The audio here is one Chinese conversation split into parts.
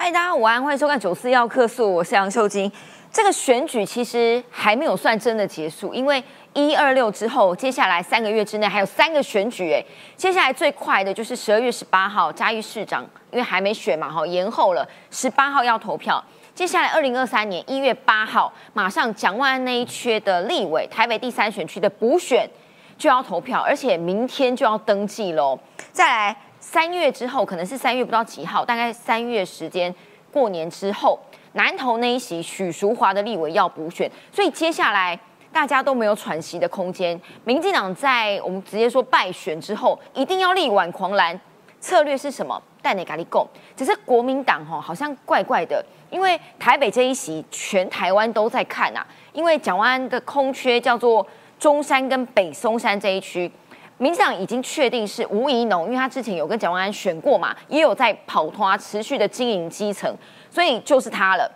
嗨，大家午安，欢迎收看《九四要客诉》，我是杨秀晶。这个选举其实还没有算真的结束，因为一二六之后，接下来三个月之内还有三个选举。哎，接下来最快的就是十二月十八号嘉义市长，因为还没选嘛，哈，延后了，十八号要投票。接下来二零二三年一月八号，马上蒋万安那一缺的立委，台北第三选区的补选就要投票，而且明天就要登记喽。再来。三月之后，可能是三月不知道几号，大概三月时间，过年之后，南投那一席许淑华的立委要补选，所以接下来大家都没有喘息的空间。民进党在我们直接说败选之后，一定要力挽狂澜，策略是什么？带你咖喱贡。只是国民党哈，好像怪怪的，因为台北这一席全台湾都在看啊，因为蒋万安的空缺叫做中山跟北松山这一区。民进党已经确定是吴怡农，因为他之前有跟蒋万安选过嘛，也有在跑团持续的经营基层，所以就是他了。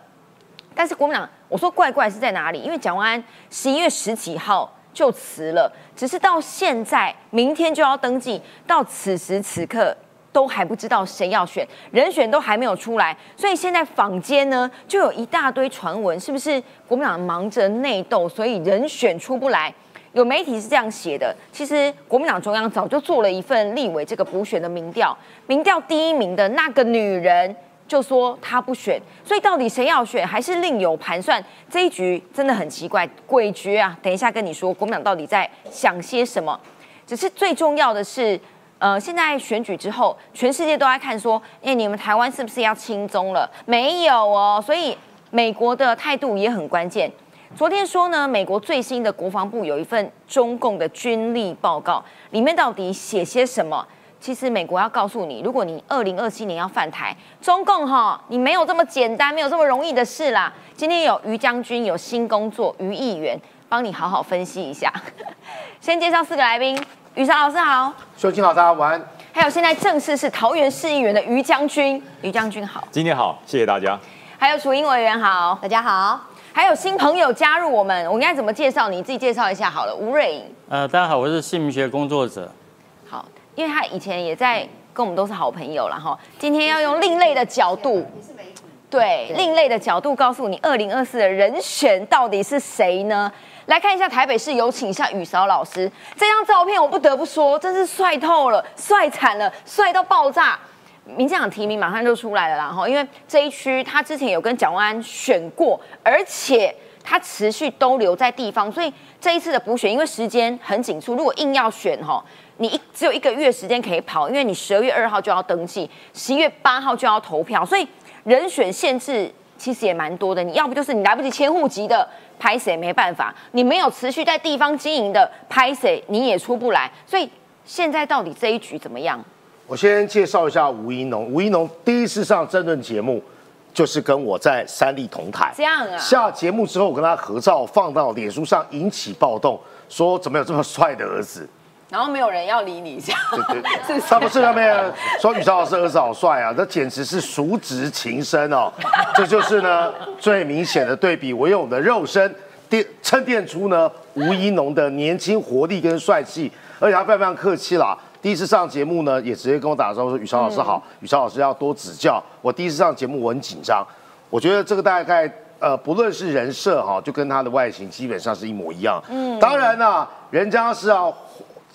但是国民党，我说怪怪是在哪里？因为蒋万安十一月十几号就辞了，只是到现在明天就要登记，到此时此刻都还不知道谁要选，人选都还没有出来，所以现在坊间呢就有一大堆传闻，是不是国民党忙着内斗，所以人选出不来？有媒体是这样写的，其实国民党中央早就做了一份立委这个补选的民调，民调第一名的那个女人就说她不选，所以到底谁要选，还是另有盘算？这一局真的很奇怪，诡谲啊！等一下跟你说，国民党到底在想些什么？只是最重要的是，呃，现在选举之后，全世界都在看说，哎，你们台湾是不是要轻宗了？没有哦，所以美国的态度也很关键。昨天说呢，美国最新的国防部有一份中共的军力报告，里面到底写些什么？其实美国要告诉你，如果你二零二七年要犯台，中共哈，你没有这么简单，没有这么容易的事啦。今天有于将军有新工作，于议员帮你好好分析一下。先介绍四个来宾，于翔老师好，秀清老师晚安。还有现在正式是桃园市议员的于将军，于将军好，今天好，谢谢大家。还有楚英委员好，大家好。还有新朋友加入我们，我应该怎么介绍？你自己介绍一下好了。吴瑞颖，呃，大家好，我是姓名学工作者。好，因为他以前也在跟我们都是好朋友了哈。今天要用另类的角度，对，另类的角度告诉你，二零二四的人选到底是谁呢？来看一下台北市，有请一下雨韶老师。这张照片我不得不说，真是帅透了，帅惨了，帅到爆炸。民进党提名马上就出来了啦，哈，因为这一区他之前有跟蒋万安选过，而且他持续都留在地方，所以这一次的补选，因为时间很紧促，如果硬要选哈，你一只有一个月时间可以跑，因为你十二月二号就要登记，十一月八号就要投票，所以人选限制其实也蛮多的。你要不就是你来不及迁户籍的，拍谁没办法；你没有持续在地方经营的，拍谁你也出不来。所以现在到底这一局怎么样？我先介绍一下吴一农。吴一农第一次上争论节目，就是跟我在三立同台。这样啊。下节目之后，我跟他合照放到脸书上，引起暴动，说怎么有这么帅的儿子？然后没有人要理你，这样。对对。他不是那边说宇超老师儿子好帅啊，这简直是叔侄情深哦。这就是呢最明显的对比。我用我的肉身垫衬垫出呢吴一农的年轻活力跟帅气，而且他非常客气啦。第一次上节目呢，也直接跟我打招呼说：“宇超老师好，宇超老师要多指教。”我第一次上节目，我很紧张。我觉得这个大概呃，不论是人设哈，就跟他的外形基本上是一模一样。嗯，当然呢，人家是要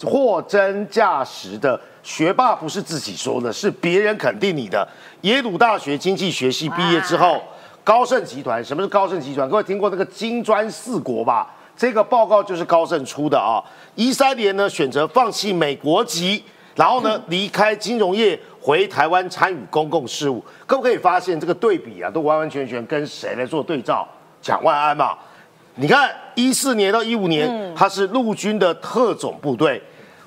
货真价实的学霸，不是自己说的，是别人肯定你的。耶鲁大学经济学系毕业之后，高盛集团，什么是高盛集团？各位听过那个金砖四国吧？这个报告就是高盛出的啊。一三年呢，选择放弃美国籍，然后呢离开金融业，回台湾参与公共事务。可不可以发现这个对比啊，都完完全全跟谁来做对照？蒋万安嘛。你看一四年到一五年，他是陆军的特种部队，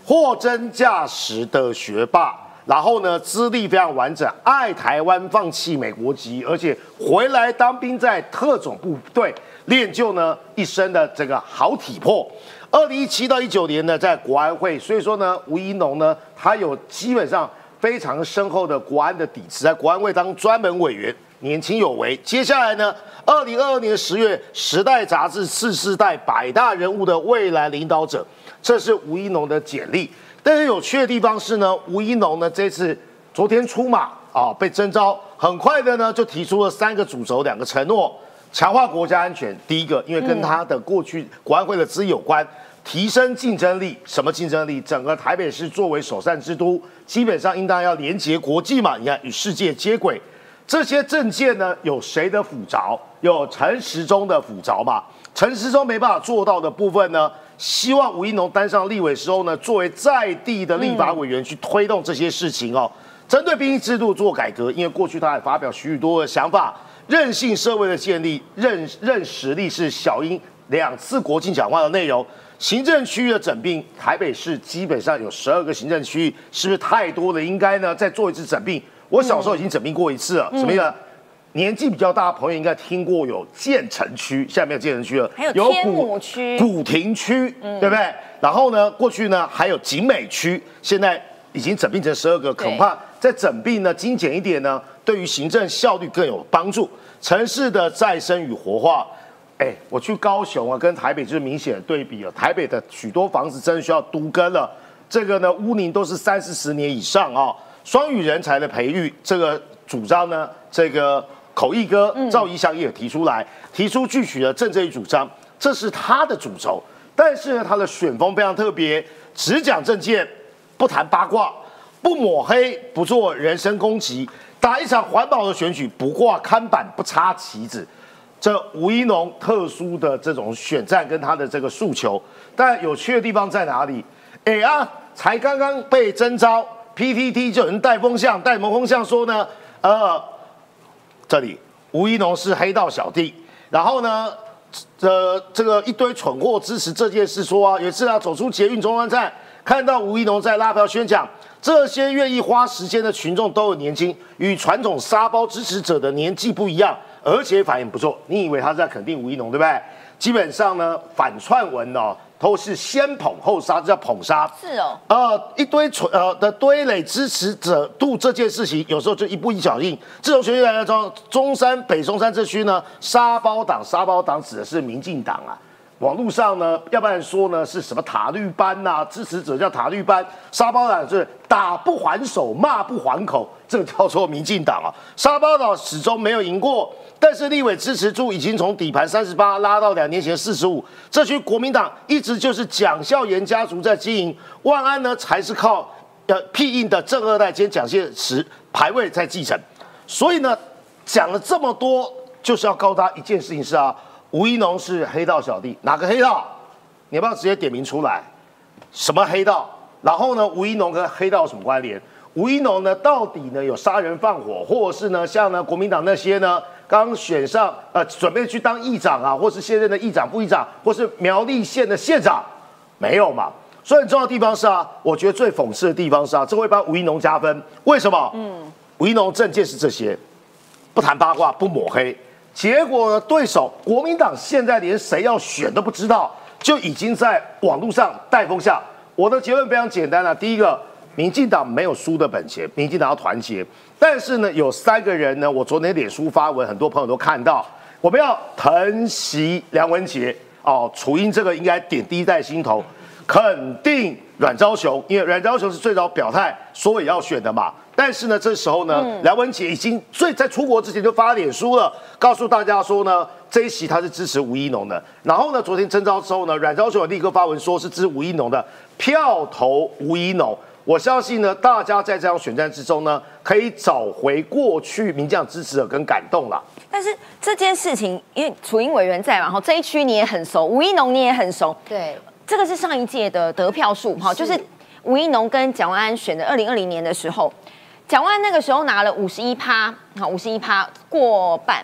货真价实的学霸。然后呢，资历非常完整，爱台湾，放弃美国籍，而且回来当兵，在特种部队练就呢一身的这个好体魄。二零一七到一九年呢，在国安会，所以说呢，吴一农呢，他有基本上非常深厚的国安的底子，在国安会当专门委员，年轻有为。接下来呢，二零二二年十月，《时代》杂志四世代百大人物的未来领导者，这是吴一农的简历。但是有趣的地方是呢，吴一农呢这次昨天出马，啊被征召，很快的呢就提出了三个主轴、两个承诺，强化国家安全。第一个，因为跟他的过去国安会的资有关，提升竞争力。什么竞争力？整个台北市作为首善之都，基本上应当要连接国际嘛，你看与世界接轨。这些证件呢，有谁的辅着？有陈时中的辅着嘛？陈时中没办法做到的部分呢，希望吴一农当上立委时候呢，作为在地的立法委员去推动这些事情哦。针对兵役制度做改革，因为过去他也发表许多的想法，韧性社会的建立，韧韧实力是小英两次国庆讲话的内容。行政区域的整并，台北市基本上有十二个行政区域，是不是太多了？应该呢再做一次整并。我小时候已经整并过一次了，什么意思？年纪比较大的朋友应该听过有建成区，现在没有建成区了，还有天母区、古亭区，对不对？然后呢，过去呢还有景美区，现在已经整并成十二个，恐怕在整并呢精简一点呢，对于行政效率更有帮助。城市的再生与活化，哎，我去高雄啊，跟台北就是明显的对比了。台北的许多房子真的需要都更了，这个呢屋龄都是三四十年以上啊。双语人才的培育，这个主张呢，这个。口译哥赵怡翔也提出来，提出具体的政策与主张，这是他的主轴。但是呢，他的选风非常特别，只讲政见，不谈八卦，不抹黑，不做人身攻击，打一场环保的选举，不挂看板，不插旗子。这吴一农特殊的这种选战跟他的这个诉求，但有趣的地方在哪里？哎啊，才刚刚被征召，PTT 就有人带风向，带什么风向说呢？呃。这里吴一农是黑道小弟，然后呢，这这个一堆蠢货支持这件事，说啊，有一次啊走出捷运中央站，看到吴一农在拉票宣讲，这些愿意花时间的群众都很年轻，与传统沙包支持者的年纪不一样，而且反应不错。你以为他是在肯定吴一农对不对？基本上呢，反串文哦。都是先捧后杀，这叫捧杀。是哦。呃，一堆蠢呃的堆垒支持者度这件事情，有时候就一步一脚印。自从选举来了之后，中山北中山这区呢，沙包党，沙包党指的是民进党啊。网络上呢，要不然说呢是什么塔绿班呐，支持者叫塔绿班，沙包党是打不还手，骂不还口，这个叫做民进党啊。沙包党始终没有赢过。但是立委支持度已经从底盘三十八拉到两年前四十五，这区国民党一直就是蒋孝严家族在经营，万安呢才是靠呃庇应的正二代兼蒋介石排位在继承，所以呢讲了这么多，就是要告诉他一件事情是啊，吴一农是黑道小弟，哪个黑道？你要不要直接点名出来？什么黑道？然后呢，吴一农跟黑道有什么关联？吴一农呢到底呢有杀人放火，或者是呢像呢国民党那些呢？刚选上，呃，准备去当议长啊，或是现任的议长、副议长，或是苗栗县的县长，没有嘛？所以很重要的地方是啊，我觉得最讽刺的地方是啊，这会帮吴一农加分。为什么？嗯，吴一农政见是这些，不谈八卦，不抹黑。结果对手国民党现在连谁要选都不知道，就已经在网络上带风向。我的结论非常简单啊，第一个。民进党没有输的本钱，民进党要团结。但是呢，有三个人呢，我昨天脸书发文，很多朋友都看到，我们要疼惜梁文杰哦，楚英这个应该点滴在心头，肯定阮昭雄，因为阮昭雄是最早表态说也要选的嘛。但是呢，这时候呢，梁文杰已经最在出国之前就发脸书了，告诉大家说呢，这一席他是支持吴一农的。然后呢，昨天征召之后呢，阮昭雄立刻发文说是支持吴一农的，票投吴一农。我相信呢，大家在这场选战之中呢，可以找回过去民将支持者跟感动了。但是这件事情，因为楚英委员在嘛，哈，这一区你也很熟，吴一农你也很熟，对，这个是上一届的得票数，哈，就是吴一农跟蒋万安选的二零二零年的时候，蒋万那个时候拿了五十一趴，好，五十一趴过半。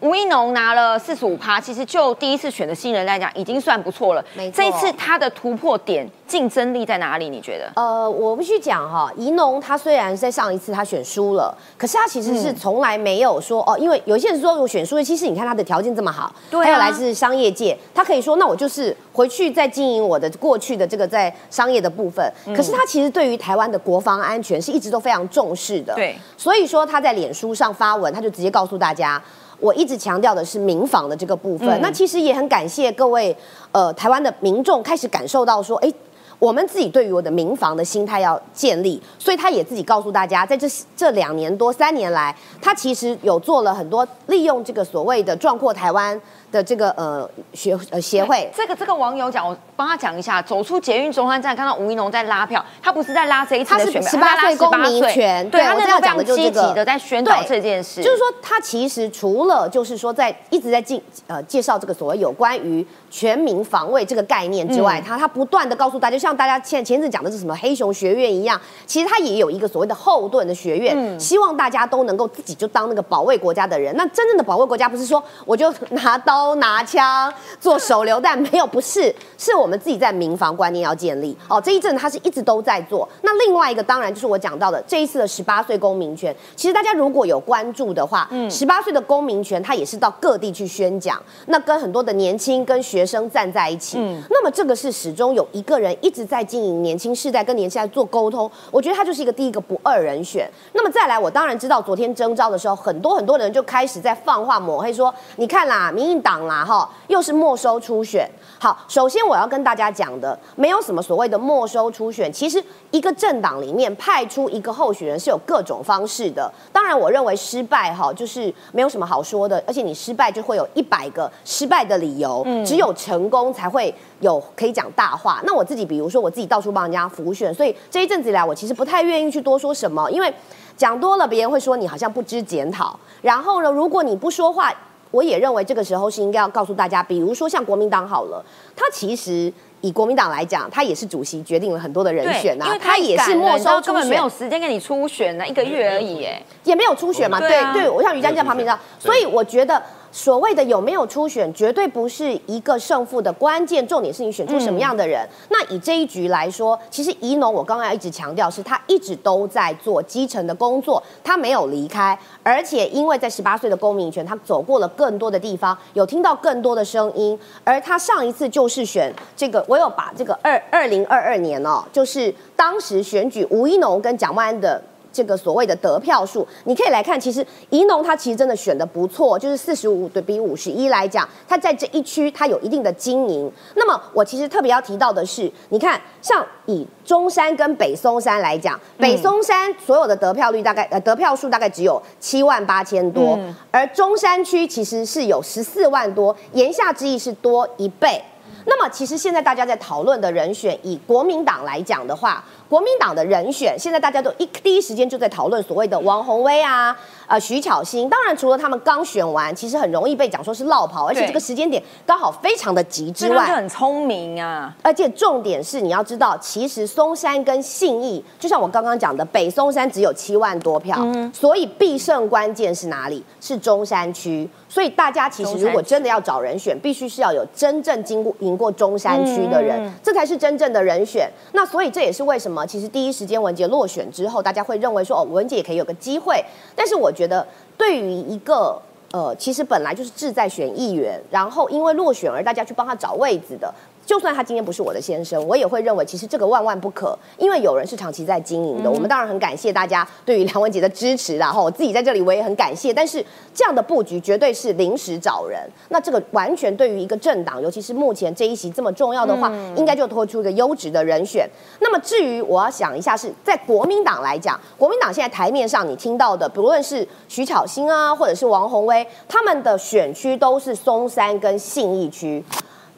吴一农拿了四十五趴，其实就第一次选的新人来讲，已经算不错了。没错，这一次他的突破点、竞争力在哪里？你觉得？呃，我必须讲哈，怡农他虽然在上一次他选输了，可是他其实是从来没有说哦，因为有些人说我选输了，其实你看他的条件这么好，对，还有来自商业界，他可以说那我就是回去再经营我的过去的这个在商业的部分。可是他其实对于台湾的国防安全是一直都非常重视的。对，所以说他在脸书上发文，他就直接告诉大家。我一直强调的是民防的这个部分，那其实也很感谢各位，呃，台湾的民众开始感受到说，哎，我们自己对于我的民防的心态要建立，所以他也自己告诉大家，在这这两年多三年来，他其实有做了很多利用这个所谓的壮阔台湾。的这个呃学呃协会，这个这个网友讲，我帮他讲一下。走出捷运中山站，看到吴一农在拉票，他不是在拉这一次的选票，十八岁公民权，对他那时候非常积极的在宣导这件事。就是说，他其实除了就是说在一直在进呃介绍这个所谓有关于全民防卫这个概念之外，他他不断的告诉大家，就像大家前前阵讲的是什么黑熊学院一样，其实他也有一个所谓的后盾的学院，希望大家都能够自己就当那个保卫国家的人。那真正的保卫国家不是说我就拿刀。刀拿枪做手榴弹没有不是，是我们自己在民防观念要建立哦。这一阵他是一直都在做。那另外一个当然就是我讲到的这一次的十八岁公民权。其实大家如果有关注的话，嗯，十八岁的公民权他也是到各地去宣讲，那跟很多的年轻跟学生站在一起。嗯，那么这个是始终有一个人一直在经营年轻世代跟年轻代做沟通。我觉得他就是一个第一个不二人选。那么再来，我当然知道昨天征召的时候，很多很多人就开始在放话抹黑说，你看啦，民进党。党啦哈，又是没收初选。好，首先我要跟大家讲的，没有什么所谓的没收初选。其实一个政党里面派出一个候选人是有各种方式的。当然，我认为失败哈，就是没有什么好说的。而且你失败就会有一百个失败的理由，只有成功才会有可以讲大话。那我自己，比如说我自己到处帮人家辅选，所以这一阵子以来，我其实不太愿意去多说什么，因为讲多了别人会说你好像不知检讨。然后呢，如果你不说话。我也认为这个时候是应该要告诉大家，比如说像国民党好了，他其实以国民党来讲，他也是主席决定了很多的人选呐，他也是没收根本没有时间给你初选呢，一个月而已，哎，也没有初选嘛，对对，我像于江在旁边道，所以我觉得。所谓的有没有初选，绝对不是一个胜负的关键，重点是你选出什么样的人。那以这一局来说，其实宜农我刚刚一直强调，是他一直都在做基层的工作，他没有离开，而且因为在十八岁的公民权，他走过了更多的地方，有听到更多的声音。而他上一次就是选这个，我有把这个二二零二二年哦，就是当时选举吴一农跟蒋万安的。这个所谓的得票数，你可以来看，其实宜农他其实真的选的不错，就是四十五对比五十一来讲，他在这一区他有一定的经营。那么我其实特别要提到的是，你看像以中山跟北松山来讲，北松山所有的得票率大概呃得票数大概只有七万八千多，而中山区其实是有十四万多，言下之意是多一倍。那么其实现在大家在讨论的人选，以国民党来讲的话。国民党的人选，现在大家都一第一时间就在讨论所谓的王宏威啊，呃徐巧芯。当然，除了他们刚选完，其实很容易被讲说是落跑，而且这个时间点刚好非常的急之外，很聪明啊。而且重点是你要知道，其实松山跟信义，就像我刚刚讲的，北松山只有七万多票，所以必胜关键是哪里？是中山区。所以大家其实如果真的要找人选，必须是要有真正经过赢过中山区的人，这才是真正的人选。那所以这也是为什么。其实第一时间文杰落选之后，大家会认为说哦，文杰也可以有个机会。但是我觉得，对于一个呃，其实本来就是志在选议员，然后因为落选而大家去帮他找位子的。就算他今天不是我的先生，我也会认为其实这个万万不可，因为有人是长期在经营的。我们当然很感谢大家对于梁文杰的支持，然后我自己在这里我也很感谢。但是这样的布局绝对是临时找人，那这个完全对于一个政党，尤其是目前这一席这么重要的话，应该就拖出一个优质的人选。那么至于我要想一下，是在国民党来讲，国民党现在台面上你听到的，不论是徐巧芯啊，或者是王宏威，他们的选区都是松山跟信义区。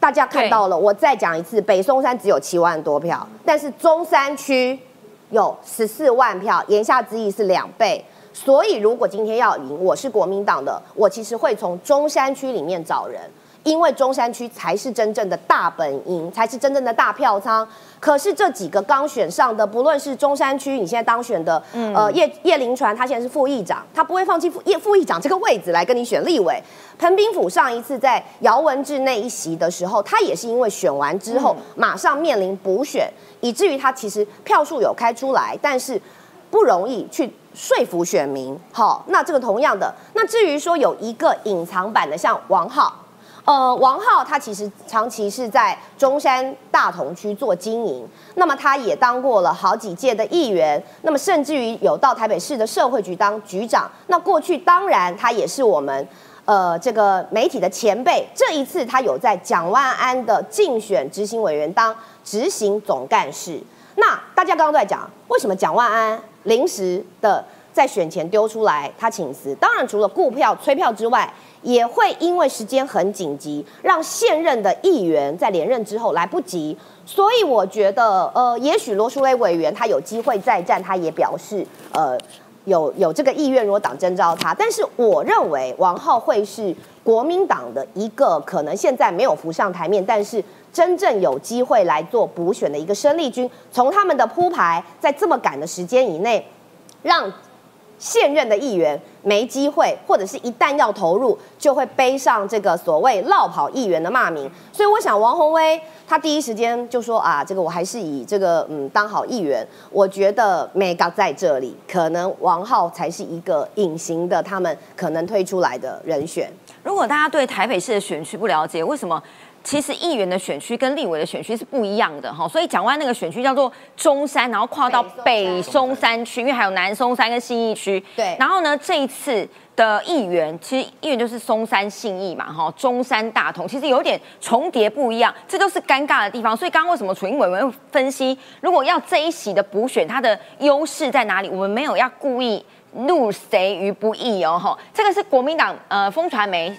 大家看到了，我再讲一次，北松山只有七万多票，但是中山区有十四万票，言下之意是两倍。所以如果今天要赢，我是国民党的，我其实会从中山区里面找人。因为中山区才是真正的大本营，才是真正的大票仓。可是这几个刚选上的，不论是中山区，你现在当选的，呃，叶叶林传，他现在是副议长，他不会放弃副叶副议长这个位置来跟你选立委。彭斌甫上一次在姚文智那一席的时候，他也是因为选完之后马上面临补选，以至于他其实票数有开出来，但是不容易去说服选民。好，那这个同样的，那至于说有一个隐藏版的，像王浩。呃，王浩他其实长期是在中山大同区做经营，那么他也当过了好几届的议员，那么甚至于有到台北市的社会局当局长。那过去当然他也是我们。呃这个媒体的前辈，这一次他有在蒋万安的竞选执行委员当执行总干事。那大家刚刚都在讲，为什么蒋万安临时的在选前丢出来他请辞？当然除了顾票催票之外，也会因为时间很紧急，让现任的议员在连任之后来不及。所以我觉得，呃，也许罗淑蕾委员他有机会再战，他也表示，呃，有有这个意愿，如果党征召他。但是我认为王浩会是国民党的一个可能现在没有浮上台面，但是真正有机会来做补选的一个生力军。从他们的铺排，在这么赶的时间以内，让。现任的议员没机会，或者是一旦要投入，就会背上这个所谓“落跑议员”的骂名。所以，我想王宏威他第一时间就说啊，这个我还是以这个嗯当好议员。我觉得美港在这里，可能王浩才是一个隐形的，他们可能推出来的人选。如果大家对台北市的选区不了解，为什么？其实议员的选区跟立委的选区是不一样的哈，所以讲完那个选区叫做中山，然后跨到北松山区，因为还有南松山跟信义区。对。然后呢，这一次的议员，其实议员就是松山信义嘛，哈，中山大同，其实有点重叠不一样，这都是尴尬的地方。所以刚刚为什么楚英委员分析，如果要这一席的补选，它的优势在哪里？我们没有要故意怒谁于不义哦，哈，这个是国民党呃风传媒。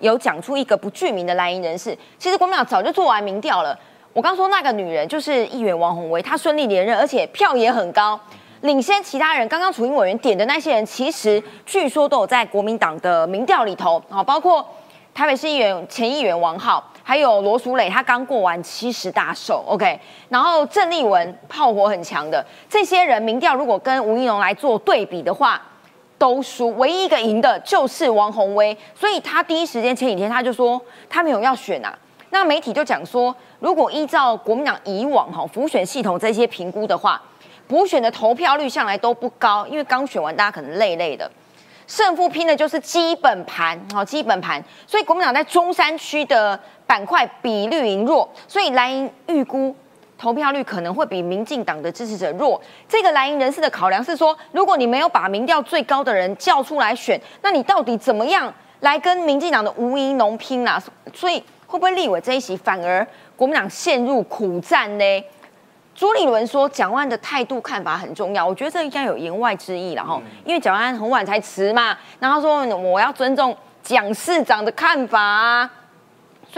有讲出一个不具名的蓝营人士，其实国民党早就做完民调了。我刚说那个女人就是议员王宏威，她顺利连任，而且票也很高，领先其他人。刚刚楚英委员点的那些人，其实据说都有在国民党的民调里头啊，包括台北市议员前议员王浩，还有罗淑蕾，他刚过完七十大寿，OK。然后郑丽文炮火很强的这些人，民调如果跟吴依农来做对比的话。都输，唯一一个赢的就是王宏威，所以他第一时间前几天他就说他没有要选啊。那媒体就讲说，如果依照国民党以往哈浮选系统这些评估的话，补选的投票率向来都不高，因为刚选完大家可能累累的，胜负拼的就是基本盘好基本盘，所以国民党在中山区的板块比率赢弱，所以蓝营预估。投票率可能会比民进党的支持者弱。这个蓝营人士的考量是说，如果你没有把民调最高的人叫出来选，那你到底怎么样来跟民进党的吴怡农拼啦？所以会不会立委这一席反而国民党陷入苦战呢？朱立伦说，蒋万的态度看法很重要，我觉得这应该有言外之意了哈。因为蒋万很晚才辞嘛，然后说我要尊重蒋市长的看法。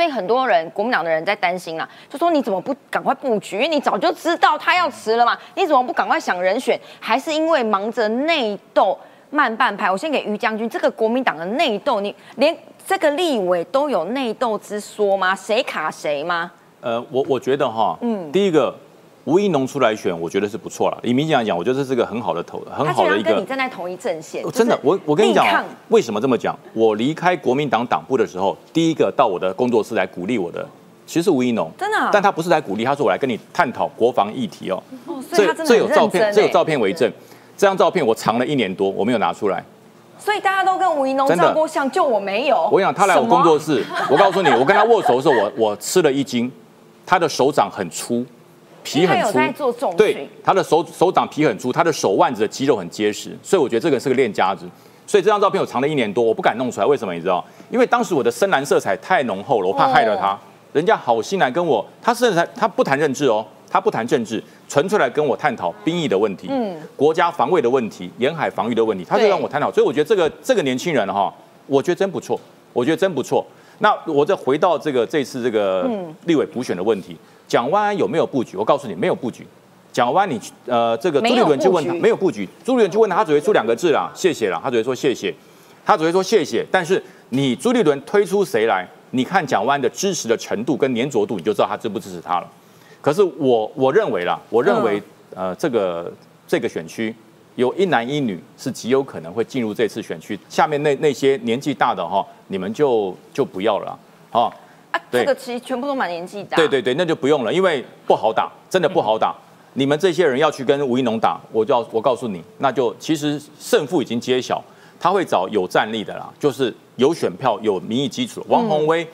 所以很多人国民党的人在担心啦，就说你怎么不赶快布局？因为你早就知道他要辞了嘛，你怎么不赶快想人选？还是因为忙着内斗慢半拍？我先给于将军，这个国民党的内斗，你连这个立委都有内斗之说吗？谁卡谁吗？呃，我我觉得哈，嗯，第一个。吴一农出来选，我觉得是不错了。以民进来讲，我觉得这是个很好的投，很好的一个。跟你站在同一阵线，真的，我我跟你讲，为什么这么讲？我离开国民党党部的时候，第一个到我的工作室来鼓励我的，其实是吴一农，真的。但他不是来鼓励，他说我来跟你探讨国防议题哦。哦，这这有照片，这有照片为证。这张照片我藏了一年多，我没有拿出来。所以大家都跟吴一农照过相，就我没有。我跟你讲他来我工作室，我告诉你，我跟他握手的时候，我我吃了一惊，他的手掌很粗。皮很粗，对，他的手手掌皮很粗，他的手腕子的肌肉很结实，所以我觉得这个是个练家子。所以这张照片我藏了一年多，我不敢弄出来，为什么你知道？因为当时我的深蓝色彩太浓厚了，我怕害了他。人家好心来跟我，他甚至他不谈政治哦，他不谈政治，纯粹来跟我探讨兵役的问题，嗯，国家防卫的问题，沿海防御的问题，他就让我探讨。所以我觉得这个这个年轻人哈，我觉得真不错，我觉得真不错。那我再回到这个这次这个立委补选的问题。蒋万安有没有布局？我告诉你，没有布局。蒋万安，你呃，这个朱立伦就问他没有布局。朱立伦就问他，他只会出两个字啦，谢谢啦，他只会说谢谢，他只会说谢谢。但是你朱立伦推出谁来？你看蒋万安的支持的程度跟粘着度，你就知道他支不支持他了。可是我我认为啦，我认为呃，这个这个选区有一男一女是极有可能会进入这次选区。下面那那些年纪大的哈，你们就就不要了啊。啊，这个其实全部都蛮年纪大。对对对，那就不用了，因为不好打，真的不好打。你们这些人要去跟吴一农打，我就要我告诉你，那就其实胜负已经揭晓，他会找有战力的啦，就是有选票、有民意基础。王宏威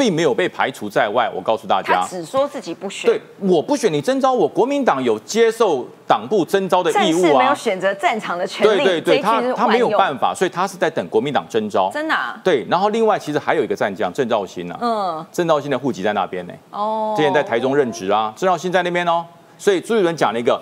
并没有被排除在外。我告诉大家，他只说自己不选。对，我不选你征召我，国民党有接受党部征召的义务啊。没有选择战场的权利。对对对，他他没有办法，所以他是在等国民党征召。真的？对。然后另外，其实还有一个战将郑兆兴呢。嗯。郑兆兴的户籍在那边呢。哦。之前在台中任职啊，郑兆兴在那边哦。所以朱立伦讲了一个。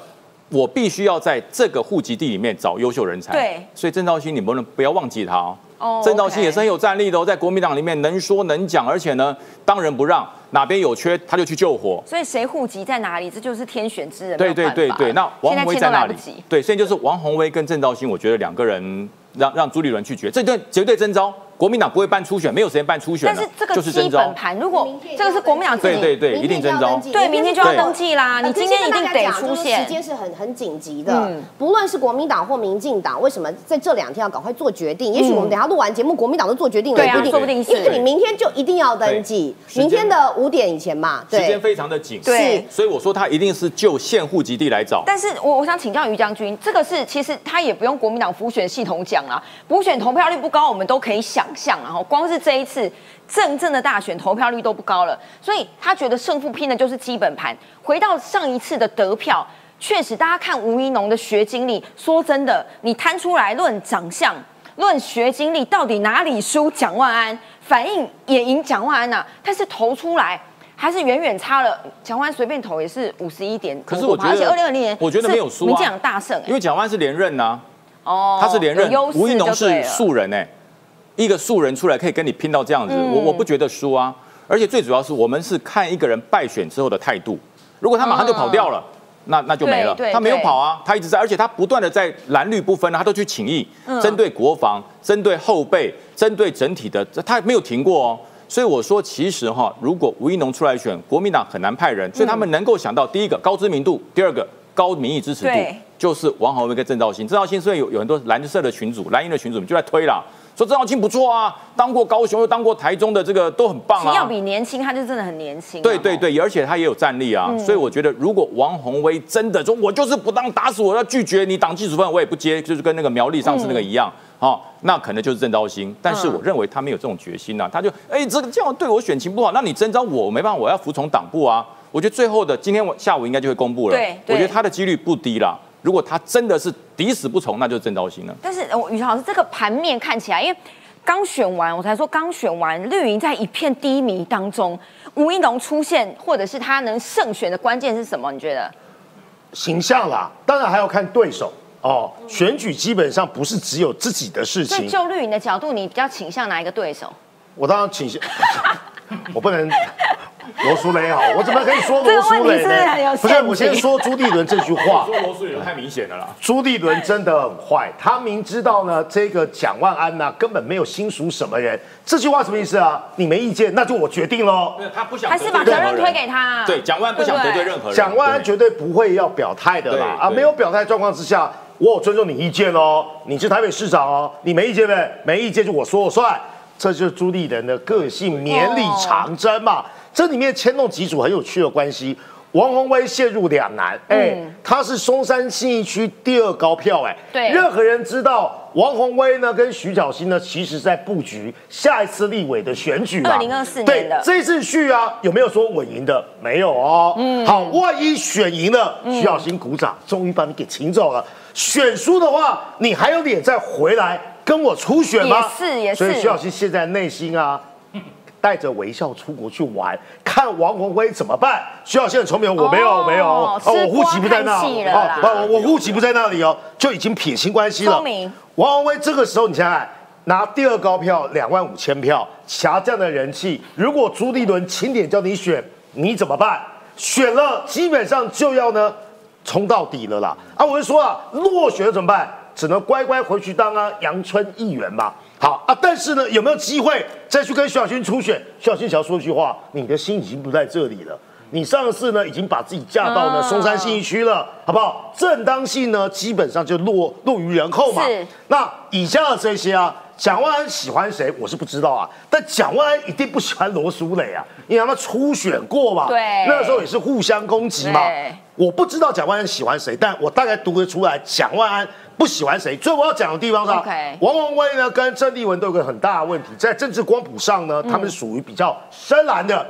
我必须要在这个户籍地里面找优秀人才。对，所以郑兆兴，你不能不要忘记他哦。哦，郑兆新也是很有战力的哦，在国民党里面能说能讲，而且呢，当仁不让，哪边有缺他就去救火。所以谁户籍在哪里，这就是天选之人。对对对对，那王宏威在哪里？对，现在就是王宏威跟郑兆新，我觉得两个人让让朱立伦去决，这对绝对征召。国民党不会办初选，没有时间办初选但是这个基本盘，如果这个是国民党自己，对对对，一定征召。对，明天就要登记啦。你今天一定得出现。时间是很很紧急的，不论是国民党或民进党，为什么在这两天要赶快做决定？也许我们等下录完节目，国民党都做决定了，对啊，说不定。因为你明天就一定要登记，明天的五点以前嘛。时间非常的紧，对。所以我说他一定是就现户籍地来找。但是我我想请教于将军，这个是其实他也不用国民党补选系统讲啊，补选投票率不高，我们都可以想象，然后光。是这一次正正的大选投票率都不高了，所以他觉得胜负拼的就是基本盘。回到上一次的得票，确实大家看吴一农的学经历，说真的，你摊出来论长相、论学经历，到底哪里输蒋万安？反应也赢蒋万安呐，但是投出来还是远远差了。蒋万安随便投也是五十一点，可是我觉得，而且二零二零年我觉得没有输啊，民进党大胜，因为蒋万安是连任呐，哦，他是连任，吴一农是素人哎。一个素人出来可以跟你拼到这样子，我我不觉得输啊，而且最主要是我们是看一个人败选之后的态度。如果他马上就跑掉了，那那就没了。他没有跑啊，他一直在，而且他不断的在蓝绿不分，他都去请益，针对国防、针对后备、针对整体的，他没有停过哦。所以我说，其实哈，如果吴一农出来选，国民党很难派人，所以他们能够想到第一个高知名度，第二个高民意支持度，就是王宏威跟郑兆兴。郑兆兴虽然有有很多蓝色的群组、蓝营的群组，就在推了。说郑耀清不错啊，当过高雄又当过台中的这个都很棒啊。要比年轻，他就真的很年轻。对对对，而且他也有战力啊。所以我觉得，如果王宏威真的说，我就是不当，打死我要拒绝你党技术分，我也不接，就是跟那个苗栗上次那个一样，哦，那可能就是郑昭兴。但是我认为他没有这种决心呐，他就哎，这个这样对我选情不好，那你征召我没办法，我要服从党部啊。我觉得最后的今天下午应该就会公布了。对，我觉得他的几率不低了。如果他真的是抵死不从，那就是郑昭兴了。但是宇超老师，这个盘面看起来，因为。刚选完，我才说刚选完，绿营在一片低迷当中，吴一农出现，或者是他能胜选的关键是什么？你觉得？形象啦，当然还要看对手哦。选举基本上不是只有自己的事情。就绿营的角度，你比较倾向哪一个对手？我当然倾向，我不能。罗苏雷好，我怎么可以说罗苏雷呢？不是，我先说朱立伦这句话。说罗苏雷太明显了啦。朱立伦真的很坏，他明知道呢，这个蒋万安呢根本没有心属什么人。这句话什么意思啊？你没意见，那就我决定喽。他不想还是把责任推给他。对，蒋万安不想得罪任何人。蒋万安绝对不会要表态的啦。啊，没有表态状况之下，我有尊重你意见哦。你是台北市长哦，你没意见没？没意见就我说了算。这就是朱立伦的个性，绵里长征嘛。这里面牵动几组很有趣的关系，王宏威陷入两难，哎，他是松山信义区第二高票，哎，对，任何人知道王宏威呢跟徐小新呢，其实在布局下一次立委的选举二零二四年的。这次去啊，有没有说稳赢的？没有哦，嗯，好，万一选赢了，徐小新鼓掌，终于把你给请走了；选输的话，你还有脸再回来跟我初选吗？也是也是，所以徐小新现在内心啊。带着微笑出国去玩，看王宏辉怎么办？徐小倩很聪明，我没有，没有，哦，我户籍不在那，哦，我户籍不在那里哦，就已经撇清关系了。聪明，王宏辉这个时候，你想想，拿第二高票两万五千票，侠这样的人气，如果朱立伦钦点叫你选，你怎么办？选了，基本上就要呢冲到底了啦。啊，我就说啊，落选怎么办？只能乖乖回去当啊阳春议员嘛。好啊，但是呢，有没有机会再去跟徐小新初选？徐小新想要说一句话：你的心已经不在这里了。你上次呢，已经把自己嫁到呢松山信义区了，好不好？正当性呢，基本上就落落于人后嘛。那以下的这些啊，蒋万安喜欢谁，我是不知道啊。但蒋万安一定不喜欢罗淑蕾啊，因为他们初选过嘛。对。那时候也是互相攻击嘛。我不知道蒋万安喜欢谁，但我大概读得出来，蒋万安。不喜欢谁。所以我要讲的地方上，王宏威呢跟郑丽文都有个很大的问题，在政治光谱上呢，他们是属于比较深蓝的，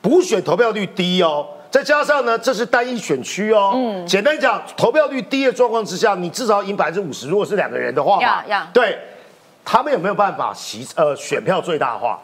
补选投票率低哦。再加上呢，这是单一选区哦。嗯，简单讲，投票率低的状况之下，你至少赢百分之五十。如果是两个人的话嘛，对，他们有没有办法席呃选票最大化？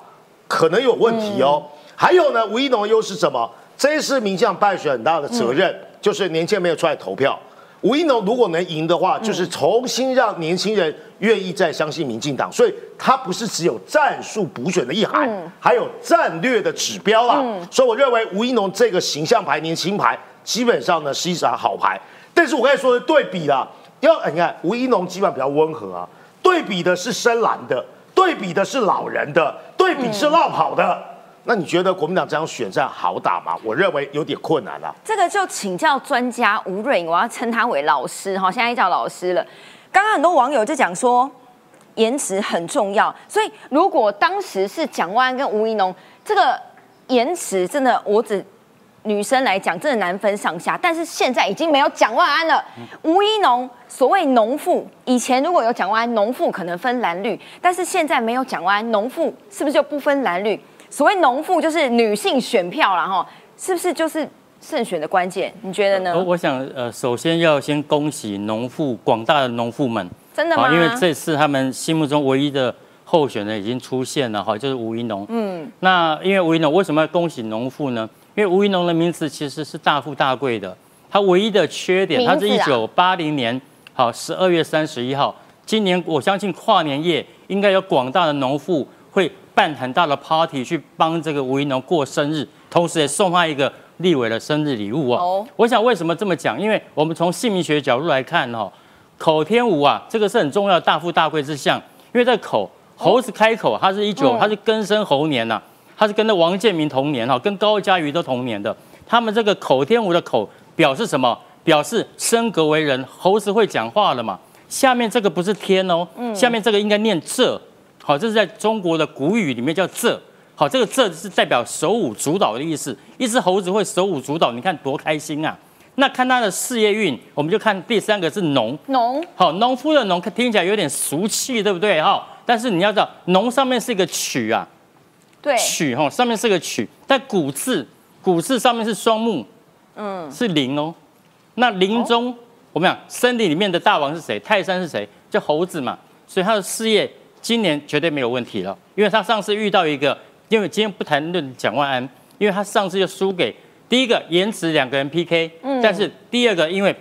可能有问题哦。还有呢，吴一农的优势什么？这是民进党败选很大的责任，就是年轻人没有出来投票。吴一农如果能赢的话，就是重新让年轻人愿意再相信民进党。所以他不是只有战术补选的意涵，还有战略的指标啊。所以我认为吴一农这个形象牌、年轻牌，基本上呢是一张好牌。但是我刚才说的对比啦，要你看吴一农基本上比较温和啊，对比的是深蓝的，对比的是老人的，对比是绕跑的。那你觉得国民党这样选战好打吗？我认为有点困难了。这个就请教专家吴瑞，我要称他为老师哈，现在叫老师了。刚刚很多网友就讲说，颜值很重要，所以如果当时是蒋万安跟吴怡农，这个颜值真的，我只女生来讲，真的难分上下。但是现在已经没有蒋万安了，吴怡农所谓农妇，以前如果有蒋万安，农妇可能分蓝绿，但是现在没有蒋万安，农妇是不是就不分蓝绿？所谓农妇就是女性选票了哈，是不是就是胜选的关键？你觉得呢？我我想呃，首先要先恭喜农妇广大的农妇们，真的吗？因为这次他们心目中唯一的候选人已经出现了哈，就是吴一农。嗯，那因为吴一农为什么要恭喜农妇呢？因为吴一农的名字其实是大富大贵的，他唯一的缺点，他是一九八零年好十二月三十一号，今年我相信跨年夜应该有广大的农妇会。办很大的 party 去帮这个吴怡农过生日，同时也送他一个立委的生日礼物哦。我想为什么这么讲？因为我们从姓名学角度来看哈，口天吴啊，这个是很重要的大富大贵之相。因为在口猴子开口，它是一九，它是庚申猴年呐，它是跟着王建民同年哈，跟高嘉瑜都同年的。他们这个口天吴的口表示什么？表示升格为人，猴子会讲话了嘛？下面这个不是天哦，下面这个应该念这。好，这是在中国的古语里面叫“这”。好，这个“这”是代表手舞足蹈的意思。一只猴子会手舞足蹈，你看多开心啊！那看它的事业运，我们就看第三个是“农”。农。好，农夫的“农”听起来有点俗气，对不对？哈，但是你要知道，“农”上面是一个“曲”啊。对。曲哈，上面是个“曲”，但古字，古字上面是双木，嗯，是林哦。那林中，我们讲森林里面的大王是谁？泰山是谁？叫猴子嘛。所以他的事业。今年绝对没有问题了，因为他上次遇到一个，因为今天不谈论蒋万安，因为他上次就输给第一个延迟两个人 PK，嗯，但是第二个因为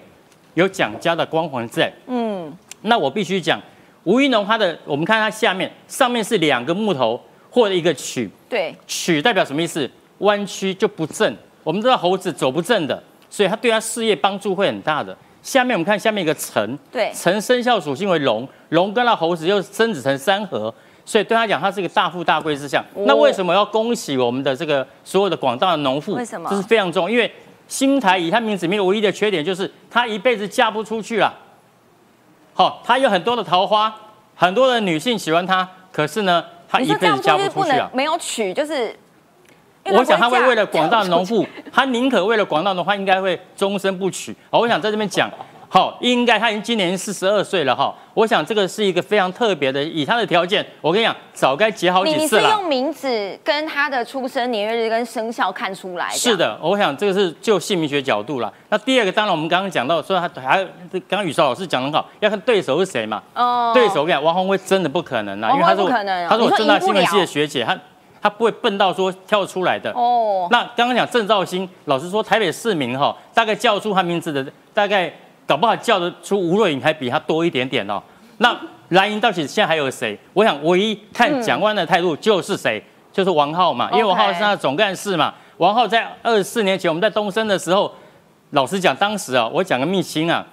有蒋家的光环在，嗯，那我必须讲吴一农他的，我们看他下面上面是两个木头或者一个曲，对，曲代表什么意思？弯曲就不正，我们知道猴子走不正的，所以他对他事业帮助会很大的。下面我们看下面一个辰，对，辰生肖属性为龙，龙跟那猴子又生子成三合，所以对他讲，他是一个大富大贵之相。那为什么要恭喜我们的这个所有的广大的农妇？为什么？这是非常重要，因为新台以他名字里面唯一的缺点就是他一辈子嫁不出去了。好，他有很多的桃花，很多的女性喜欢他，可是呢，他一辈子嫁不出去啊。没有娶就是。我想他会为了广大农妇，他宁可为了广大农妇，应该会终身不娶。好，我想在这边讲，好，应该他已经今年四十二岁了哈。我想这个是一个非常特别的，以他的条件，我跟你讲，早该结好几次了。你是用名字跟他的出生年月日跟生肖看出来？是的，我想这个是就姓名学角度了。那第二个，当然我们刚刚讲到说他还刚刚宇少老师讲很好，要看对手是谁嘛。哦。对手我跟你讲，王宏威真的不可能啊，因为他是他是我正大新闻系的学姐，他。他不会笨到说跳出来的哦。那刚刚讲郑兆兴，老实说，台北市民哈，大概叫出他名字的，大概搞不好叫得出吴若颖还比他多一点点哦。那蓝营到底现在还有谁？我想唯一看蒋万的态度就是谁，就是王浩嘛，因为王浩是他的总干事嘛。王浩在二十四年前我们在东升的时候，老实讲，当时啊，我讲个秘辛啊，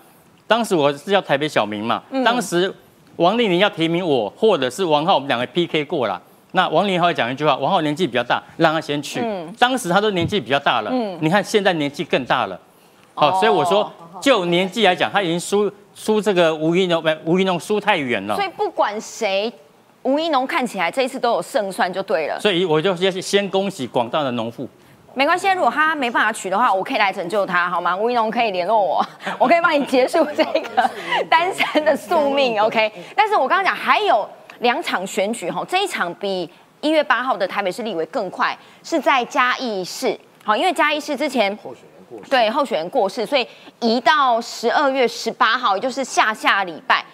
当时我是叫台北小明嘛，当时王丽玲要提名我或者是王浩，我们两个 PK 过了。那王林浩讲一句话，王浩年纪比较大，让他先去。嗯，当时他都年纪比较大了。嗯，你看现在年纪更大了。好，所以我说就年纪来讲，他已经输输这个吴一农，不，吴一农输太远了。所以不管谁，吴一农看起来这一次都有胜算就对了。所以我就先先恭喜广大的农妇。没关系，如果他没办法取的话，我可以来拯救他，好吗？吴一农可以联络我，我可以帮你结束这个单身的宿命，OK？但是我刚刚讲还有两场选举哈，这一场比一月八号的台北市立委更快，是在嘉义市，好，因为嘉义市之前候选人过世，对候选人过世，所以移到十二月十八号，也就是下下礼拜。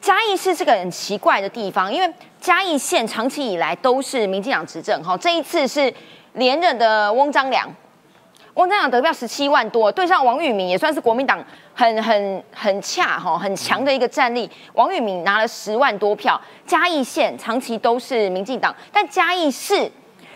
嘉义市是个很奇怪的地方，因为嘉义县长期以来都是民进党执政，哈，这一次是连任的翁章良，翁章良得票十七万多，对上王宇明也算是国民党很很很恰哈很强的一个战力，王宇明拿了十万多票，嘉义县长期都是民进党，但嘉义市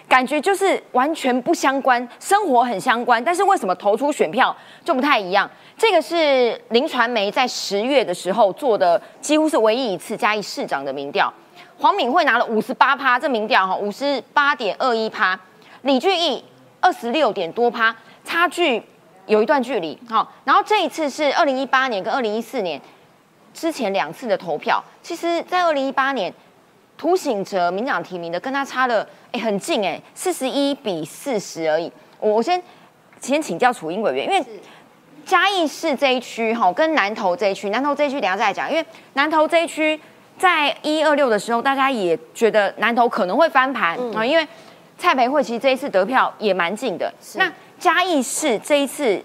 感觉就是完全不相关，生活很相关，但是为什么投出选票就不太一样？这个是林传媒在十月的时候做的，几乎是唯一一次嘉义市长的民调。黄敏惠拿了五十八趴，这民调哈五十八点二一趴，李俊毅二十六点多趴，差距有一段距离。好，然后这一次是二零一八年跟二零一四年之前两次的投票，其实在二零一八年，涂醒哲民长提名的跟他差了哎很近哎，四十一比四十而已。我我先先请教楚英委员，因为。嘉义市这一区哈，跟南投这一区，南投这一区等下再讲，因为南投这一区在一二六的时候，大家也觉得南投可能会翻盘啊，因为蔡培慧其实这一次得票也蛮近的。那嘉义市这一次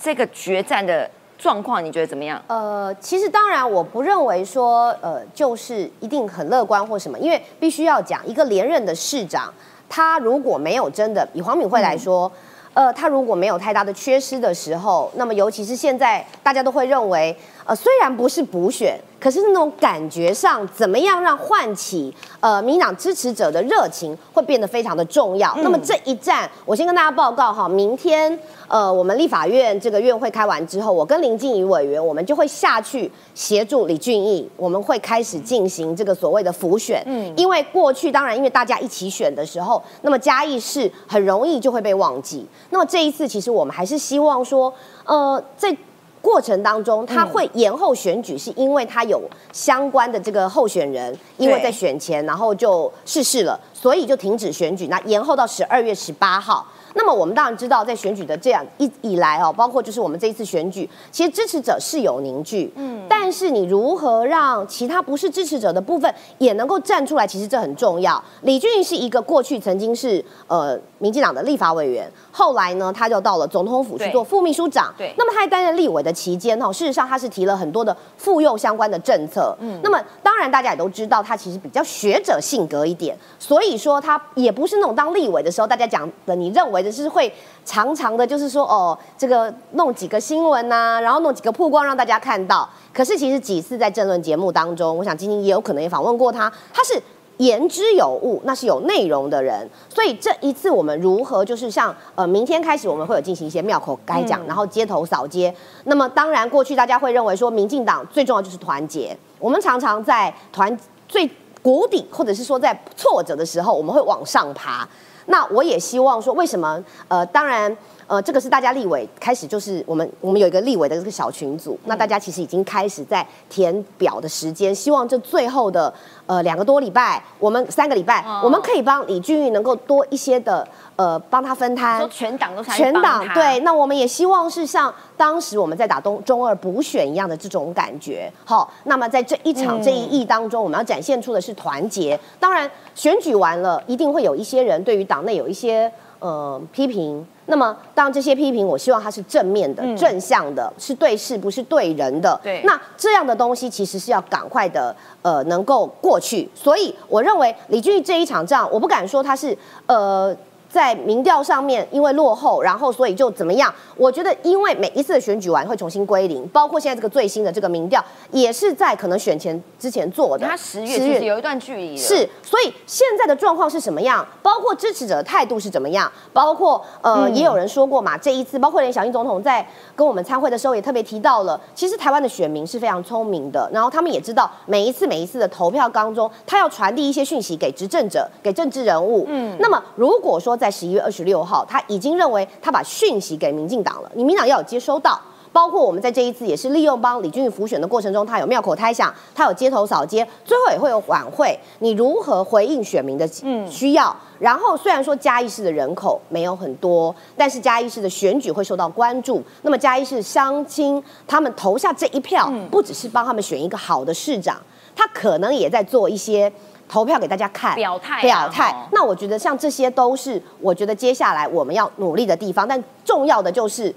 这个决战的状况，你觉得怎么样？呃，其实当然我不认为说呃就是一定很乐观或什么，因为必须要讲一个连任的市长，他如果没有真的以黄敏惠来说。呃，他如果没有太大的缺失的时候，那么尤其是现在大家都会认为，呃，虽然不是补选。可是那种感觉上，怎么样让唤起呃民党支持者的热情，会变得非常的重要。那么这一站，我先跟大家报告哈，明天呃我们立法院这个院会开完之后，我跟林静怡委员，我们就会下去协助李俊毅，我们会开始进行这个所谓的辅选。嗯，因为过去当然因为大家一起选的时候，那么嘉义市很容易就会被忘记。那么这一次，其实我们还是希望说，呃在。过程当中，他会延后选举，是因为他有相关的这个候选人，因为在选前然后就逝世了，所以就停止选举。那延后到十二月十八号。那么我们当然知道，在选举的这样一以来哦，包括就是我们这一次选举，其实支持者是有凝聚，嗯，但是你如何让其他不是支持者的部分也能够站出来，其实这很重要。李俊是一个过去曾经是呃民进党的立法委员，后来呢他就到了总统府去做副秘书长，对。那么他在担任立委的期间哈，事实上他是提了很多的妇幼相关的政策，嗯。那么当然大家也都知道，他其实比较学者性格一点，所以说他也不是那种当立委的时候大家讲的你认为的。是会常常的，就是说哦，这个弄几个新闻呐，然后弄几个曝光让大家看到。可是其实几次在政论节目当中，我想晶晶也有可能也访问过他，他是言之有物，那是有内容的人。所以这一次我们如何就是像呃，明天开始我们会有进行一些庙口开讲，然后街头扫街。那么当然过去大家会认为说，民进党最重要就是团结。我们常常在团最谷底，或者是说在挫折的时候，我们会往上爬。那我也希望说，为什么？呃，当然，呃，这个是大家立委开始，就是我们我们有一个立委的这个小群组，那大家其实已经开始在填表的时间，希望这最后的呃两个多礼拜，我们三个礼拜，我们可以帮李俊玉能够多一些的。呃，帮他分摊，说全党都全党对，那我们也希望是像当时我们在打东中二补选一样的这种感觉。好，那么在这一场这一役当中，我们要展现出的是团结。当然，选举完了，一定会有一些人对于党内有一些呃批评。那么，当这些批评，我希望它是正面的、正向的，是对事不是对人的。对，那这样的东西其实是要赶快的呃能够过去。所以，我认为李俊这一场仗，我不敢说他是呃。在民调上面，因为落后，然后所以就怎么样？我觉得，因为每一次的选举完会重新归零，包括现在这个最新的这个民调，也是在可能选前之前做的。他十月其实有一段距离。是，所以现在的状况是什么样？包括支持者的态度是怎么样？包括呃，也有人说过嘛，这一次，包括连小英总统在跟我们参会的时候也特别提到了，其实台湾的选民是非常聪明的，然后他们也知道每一次每一次的投票当中，他要传递一些讯息给执政者、给政治人物。嗯，那么如果说在十一月二十六号，他已经认为他把讯息给民进党了。你民党要有接收到，包括我们在这一次也是利用帮李俊宇辅选的过程中，他有庙口胎响，他有街头扫街，最后也会有晚会。你如何回应选民的需要？然后虽然说嘉义市的人口没有很多，但是嘉义市的选举会受到关注。那么嘉义市乡亲他们投下这一票，不只是帮他们选一个好的市长，他可能也在做一些投票给大家看表态表态。那我觉得像这些都是我觉得接下来我们要努力的地方。但重要的就是，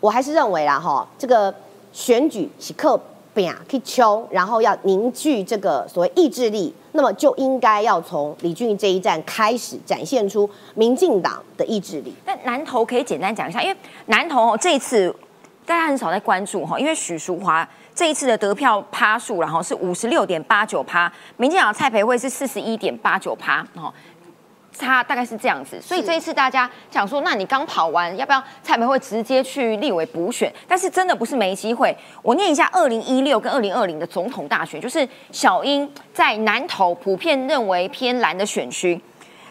我还是认为啦哈，这个选举是靠拼去求，然后要凝聚这个所谓意志力。那么就应该要从李俊这一站开始展现出民进党的意志力。但南投可以简单讲一下，因为南投这一次大家很少在关注哈，因为许淑华这一次的得票趴数，然后是五十六点八九趴，民进党蔡培慧是四十一点八九趴，哦。差大概是这样子，所以这一次大家想说，那你刚跑完，要不要蔡培慧直接去立委补选？但是真的不是没机会。我念一下二零一六跟二零二零的总统大选，就是小英在南投普遍认为偏蓝的选区，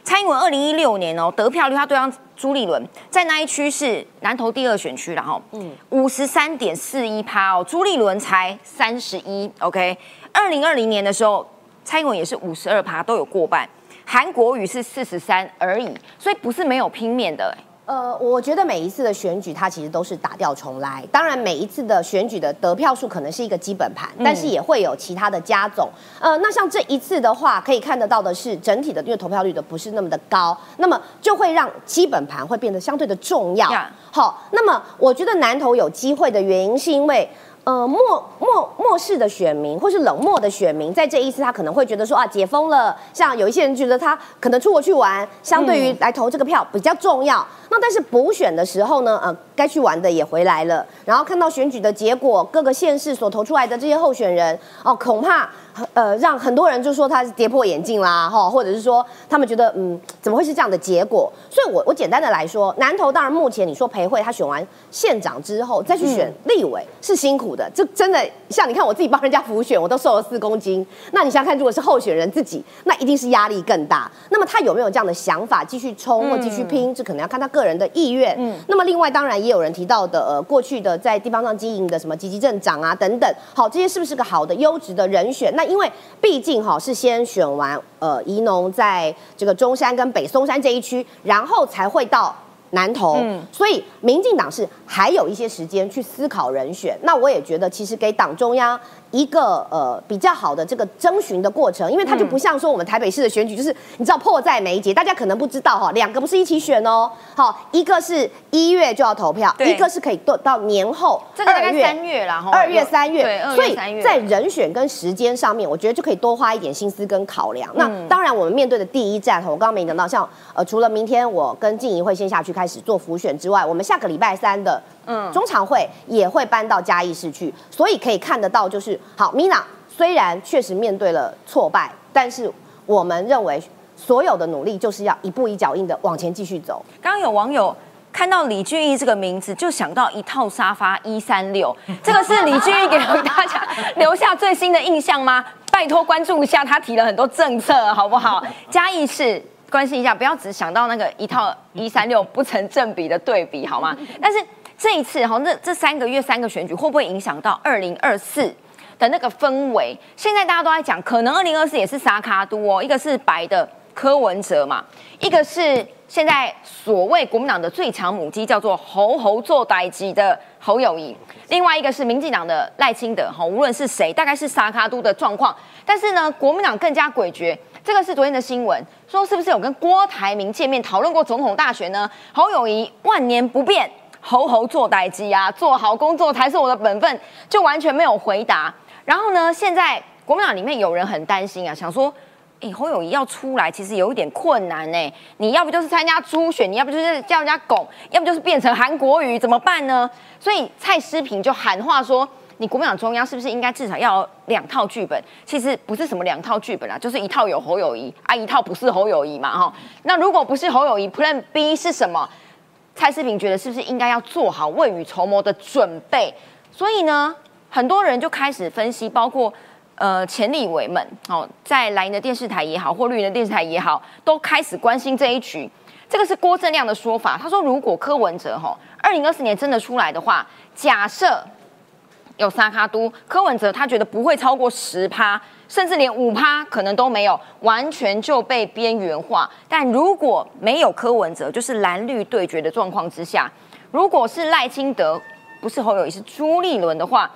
蔡英文二零一六年哦得票率，他对上朱立伦，在那一区是南投第二选区，然后嗯五十三点四一趴哦，朱立伦才三十一。OK，二零二零年的时候，蔡英文也是五十二趴，都有过半。韩国瑜是四十三而已，所以不是没有拼面的。呃，我觉得每一次的选举，它其实都是打掉重来。当然，每一次的选举的得票数可能是一个基本盘，但是也会有其他的加总。呃，那像这一次的话，可以看得到的是，整体的因为投票率的不是那么的高，那么就会让基本盘会变得相对的重要。好，那么我觉得南投有机会的原因，是因为。呃，漠漠漠视的选民，或是冷漠的选民，在这一次他可能会觉得说啊，解封了，像有一些人觉得他可能出国去玩，相对于来投这个票比较重要。那但是补选的时候呢，呃，该去玩的也回来了，然后看到选举的结果，各个县市所投出来的这些候选人，哦，恐怕。呃，让很多人就说他是跌破眼镜啦，哈，或者是说他们觉得，嗯，怎么会是这样的结果？所以，我我简单的来说，南投当然目前你说裴慧他选完县长之后再去选立委是辛苦的，这真的像你看我自己帮人家辅选，我都瘦了四公斤。那你想想看，如果是候选人自己，那一定是压力更大。那么他有没有这样的想法继续冲或继续拼？这可能要看他个人的意愿。嗯。那么另外当然也有人提到的，呃，过去的在地方上经营的什么积极镇长啊等等，好，这些是不是个好的优质的人选？那因为毕竟哈是先选完呃宜农在这个中山跟北松山这一区，然后才会到南投，所以民进党是还有一些时间去思考人选。那我也觉得其实给党中央。一个呃比较好的这个征询的过程，因为它就不像说我们台北市的选举，就是你知道迫在眉睫，大家可能不知道哈，两个不是一起选哦，好，一个是一月就要投票，一个是可以到到年后二月三月啦，二月三月，所以在人选跟时间上面，我觉得就可以多花一点心思跟考量。那当然，我们面对的第一站，我刚刚没讲到，像呃除了明天我跟静怡会先下去开始做浮选之外，我们下个礼拜三的。嗯，中常会也会搬到嘉义市去，所以可以看得到，就是好，Mina 虽然确实面对了挫败，但是我们认为所有的努力就是要一步一脚印的往前继续走。刚刚有网友看到李俊毅这个名字，就想到一套沙发一三六，这个是李俊毅给大家留下最新的印象吗？拜托关注一下，他提了很多政策，好不好？嘉义市关心一下，不要只想到那个一套一三六不成正比的对比，好吗？但是。这一次哈，那这三个月三个选举会不会影响到二零二四的那个氛围？现在大家都在讲，可能二零二四也是沙卡都哦，一个是白的柯文哲嘛，一个是现在所谓国民党的最强母鸡叫做猴猴做代级的侯友谊，另外一个是民进党的赖清德哈，无论是谁，大概是沙卡都的状况。但是呢，国民党更加诡谲，这个是昨天的新闻，说是不是有跟郭台铭见面讨论过总统大选呢？侯友谊万年不变。猴猴做代机啊，做好工作才是我的本分，就完全没有回答。然后呢，现在国民党里面有人很担心啊，想说，哎，侯友谊要出来，其实有一点困难呢。你要不就是参加初选，你要不就是叫人家拱，要不就是变成韩国瑜，怎么办呢？所以蔡诗平就喊话说，你国民党中央是不是应该至少要两套剧本？其实不是什么两套剧本啊，就是一套有侯友谊啊，一套不是侯友谊嘛，哈。那如果不是侯友谊，Plan B 是什么？蔡思平觉得是不是应该要做好未雨绸缪的准备？所以呢，很多人就开始分析，包括呃前立委们，哦，在蓝营的电视台也好，或绿营的电视台也好，都开始关心这一局。这个是郭正亮的说法，他说如果柯文哲哈二零二四年真的出来的话，假设有沙卡都，柯文哲他觉得不会超过十趴，甚至连五趴可能都没有，完全就被边缘化。但如果没有柯文哲，就是蓝绿对决的状况之下，如果是赖清德，不是侯友谊，是朱立伦的话，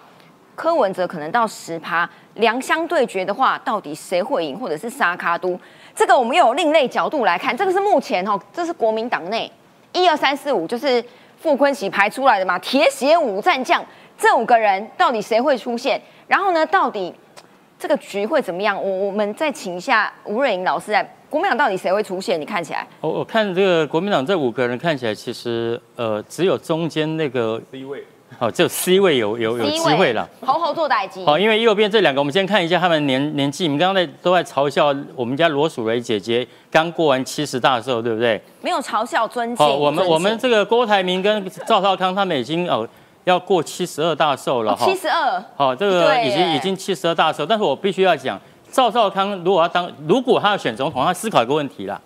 柯文哲可能到十趴，两相对决的话，到底谁会赢，或者是沙卡都？这个我们又有另类角度来看，这个是目前哈，这是国民党内一二三四五，就是傅昆萁排出来的嘛，铁血五战将，这五个人到底谁会出现？然后呢，到底这个局会怎么样？我我们再请一下吴瑞颖老师来，国民党到底谁会出现？你看起来，我我看这个国民党这五个人看起来，其实呃，只有中间那个 C 位。好，只有 C 位有有有机会了，好好做代机。好，因为右边这两个，我们先看一下他们年年纪。你们刚刚在都在嘲笑我们家罗淑蕾姐姐刚过完七十大寿，对不对？没有嘲笑，尊敬。好，我们我们这个郭台铭跟赵少康他们已经哦要过七十二大寿了哈。七十二。好，这个已经已经七十二大寿，但是我必须要讲，赵少康如果要当，如果他要选总统，他思考一个问题啦。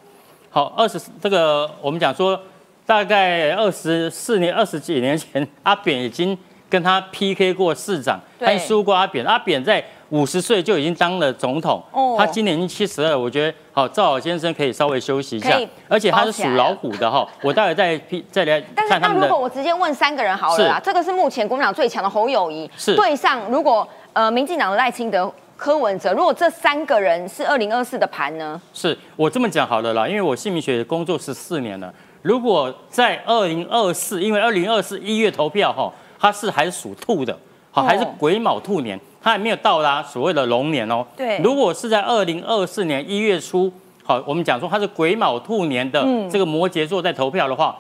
好，二十这个我们讲说，大概二十四年、二十几年前，阿扁已经。跟他 PK 过市长，还输过阿扁。阿扁在五十岁就已经当了总统，他今年已经七十二。我觉得好，赵老先生可以稍微休息一下。而且他是属老虎的哈，我待会再批再来看他们的。如果我直接问三个人好了啦，这个是目前国民党最强的侯友谊，是对上如果呃民进党的赖清德、柯文哲，如果这三个人是二零二四的盘呢？是我这么讲好了啦，因为我姓名学工作十四年了，如果在二零二四，因为二零二四一月投票哈。他是还是属兔的，好还是癸卯兔年，它还没有到达所谓的龙年哦。对，如果是在二零二四年一月初，好，我们讲说它是癸卯兔年的这个摩羯座在投票的话，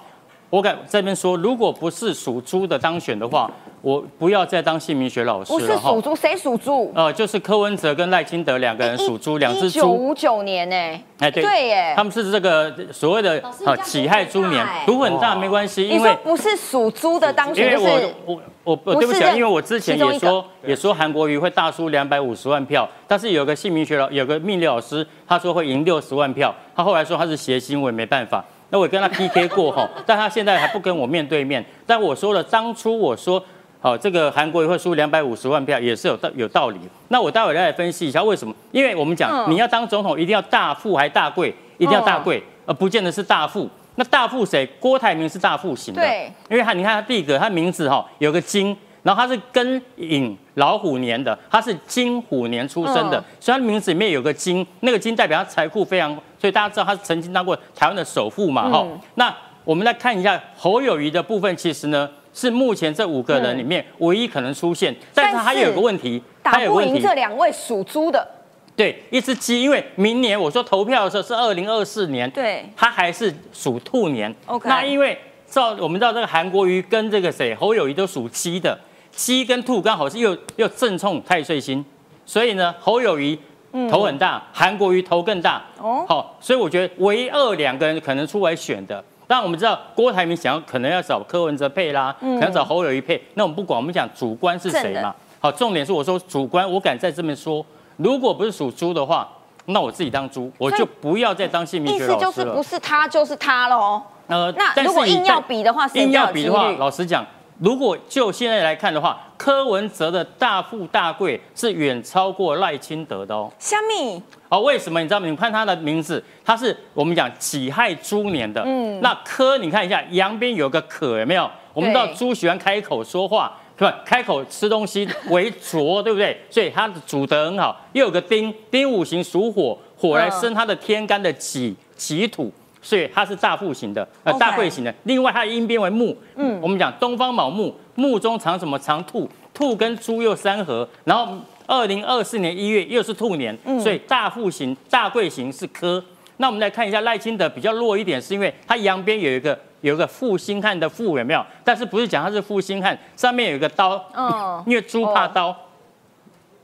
我敢这边说，如果不是属猪的当选的话。我不要再当姓名学老师了不是属猪，谁属猪？呃，就是柯文哲跟赖清德两个人属猪，两只猪。一九五九年呢？哎，对对耶，他们是这个所谓的呃己亥猪年，赌很大没关系，因为不是属猪的当选，就是我我我对不起，因为我之前也说也说韩国瑜会大输两百五十万票，但是有个姓名学老有个命理老师，他说会赢六十万票，他后来说他是谐星，我也没办法。那我跟他 PK 过哈，但他现在还不跟我面对面。但我说了，当初我说。好，这个韩国也会输两百五十万票，也是有道有道理。那我待会来分析一下为什么？因为我们讲你要当总统，一定要大富还大贵，一定要大贵，而不见得是大富。那大富谁？郭台铭是大富型的，因为他你看他第一个，他名字哈有个金，然后他是庚寅老虎年的，他是金虎年出生的，所以他名字里面有个金，那个金代表他财富非常，所以大家知道他是曾经当过台湾的首富嘛，哈。那我们来看一下侯友谊的部分，其实呢。是目前这五个人里面唯一可能出现，但是他有个问题，打不赢这两位属猪的。对，一只鸡，因为明年我说投票的时候是二零二四年，对，他还是属兔年。OK，那因为照我们知道这个韩国瑜跟这个谁侯友谊都属鸡的，鸡跟兔刚好是又又正冲太岁星，所以呢侯友谊头很大，韩国瑜头更大。哦，好，所以我觉得唯二两个人可能出来选的。但我们知道郭台铭想要可能要找柯文哲配啦，可能找侯友谊配。那我们不管，我们讲主观是谁嘛？好，重点是我说主观，我敢在这边说，如果不是属猪的话，那我自己当猪，我就不要再当姓名学老师了。意思就是不是他就是他喽。呃，那如果硬要比的话，硬要比的话，老实讲。如果就现在来看的话，柯文哲的大富大贵是远超过赖清德的哦。虾米？哦，为什么？你知道吗？你看他的名字，他是我们讲己亥猪年的。嗯。那柯，你看一下，阳边有个可，有没有？我们知道猪喜欢开口说话，对吧？开口吃东西为浊，对不对？所以它的主得很好。又有个丁，丁五行属火，火来生它的天干的己己土。所以它是大富型的，呃，大贵型的。另外，它的阴边为木，嗯，我们讲东方卯木，木中藏什么？藏兔，兔跟猪又三合。然后，二零二四年一月又是兔年，所以大富型、大贵型是科。那我们来看一下赖清德比较弱一点，是因为它阳边有一个有一个负心汉的负有没有？但是不是讲它是负心汉，上面有一个刀，哦，因为猪怕刀。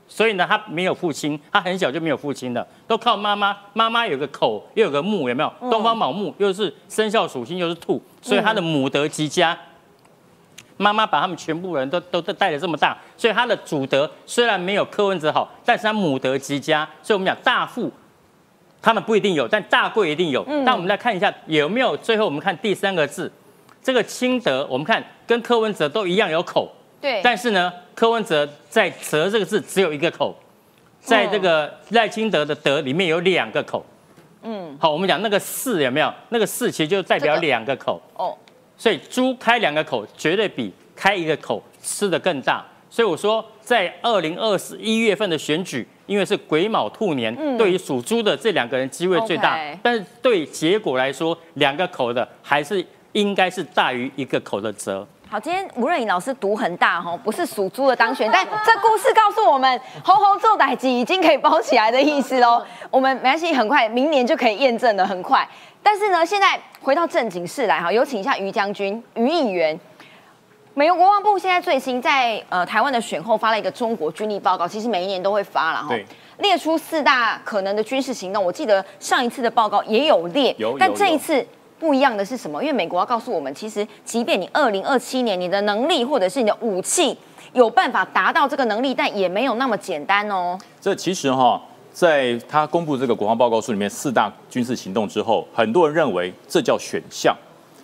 所以呢，他没有父亲，他很小就没有父亲了，都靠妈妈。妈妈有个口，又有个木，有没有？东方卯木，又是生肖属性，又是兔，所以他的母德极佳。妈妈把他们全部人都都都带的这么大，所以他的祖德虽然没有柯文哲好，但是他母德极佳。所以我们讲大富，他们不一定有，但大贵一定有。但我们来看一下有没有。最后我们看第三个字，这个清德，我们看跟柯文哲都一样有口。对。但是呢，柯文哲在“哲”这个字只有一个口，在这个赖清德的“德”里面有两个口。嗯。好，我们讲那个“四”有没有？那个“四”其实就代表两个口。哦。所以猪开两个口，绝对比开一个口吃的更大。所以我说，在二零二四一月份的选举，因为是癸卯兔年，对于属猪的这两个人机会最大。但是对结果来说，两个口的还是应该是大于一个口的折。好，今天吴润颖老师读很大哈，不是属猪的当选，但这故事告诉我们，猴猴做歹机已经可以包起来的意思喽。我们没关系，很快明年就可以验证了，很快。但是呢，现在回到正经事来哈，有请一下于将军、于议员。美国国防部现在最新在呃台湾的选后发了一个中国军力报告，其实每一年都会发了哈，列出四大可能的军事行动。我记得上一次的报告也有列，但这一次不一样的是什么？因为美国要告诉我们，其实即便你二零二七年你的能力或者是你的武器有办法达到这个能力，但也没有那么简单哦。这其实哈。在他公布这个国防报告书里面四大军事行动之后，很多人认为这叫选项。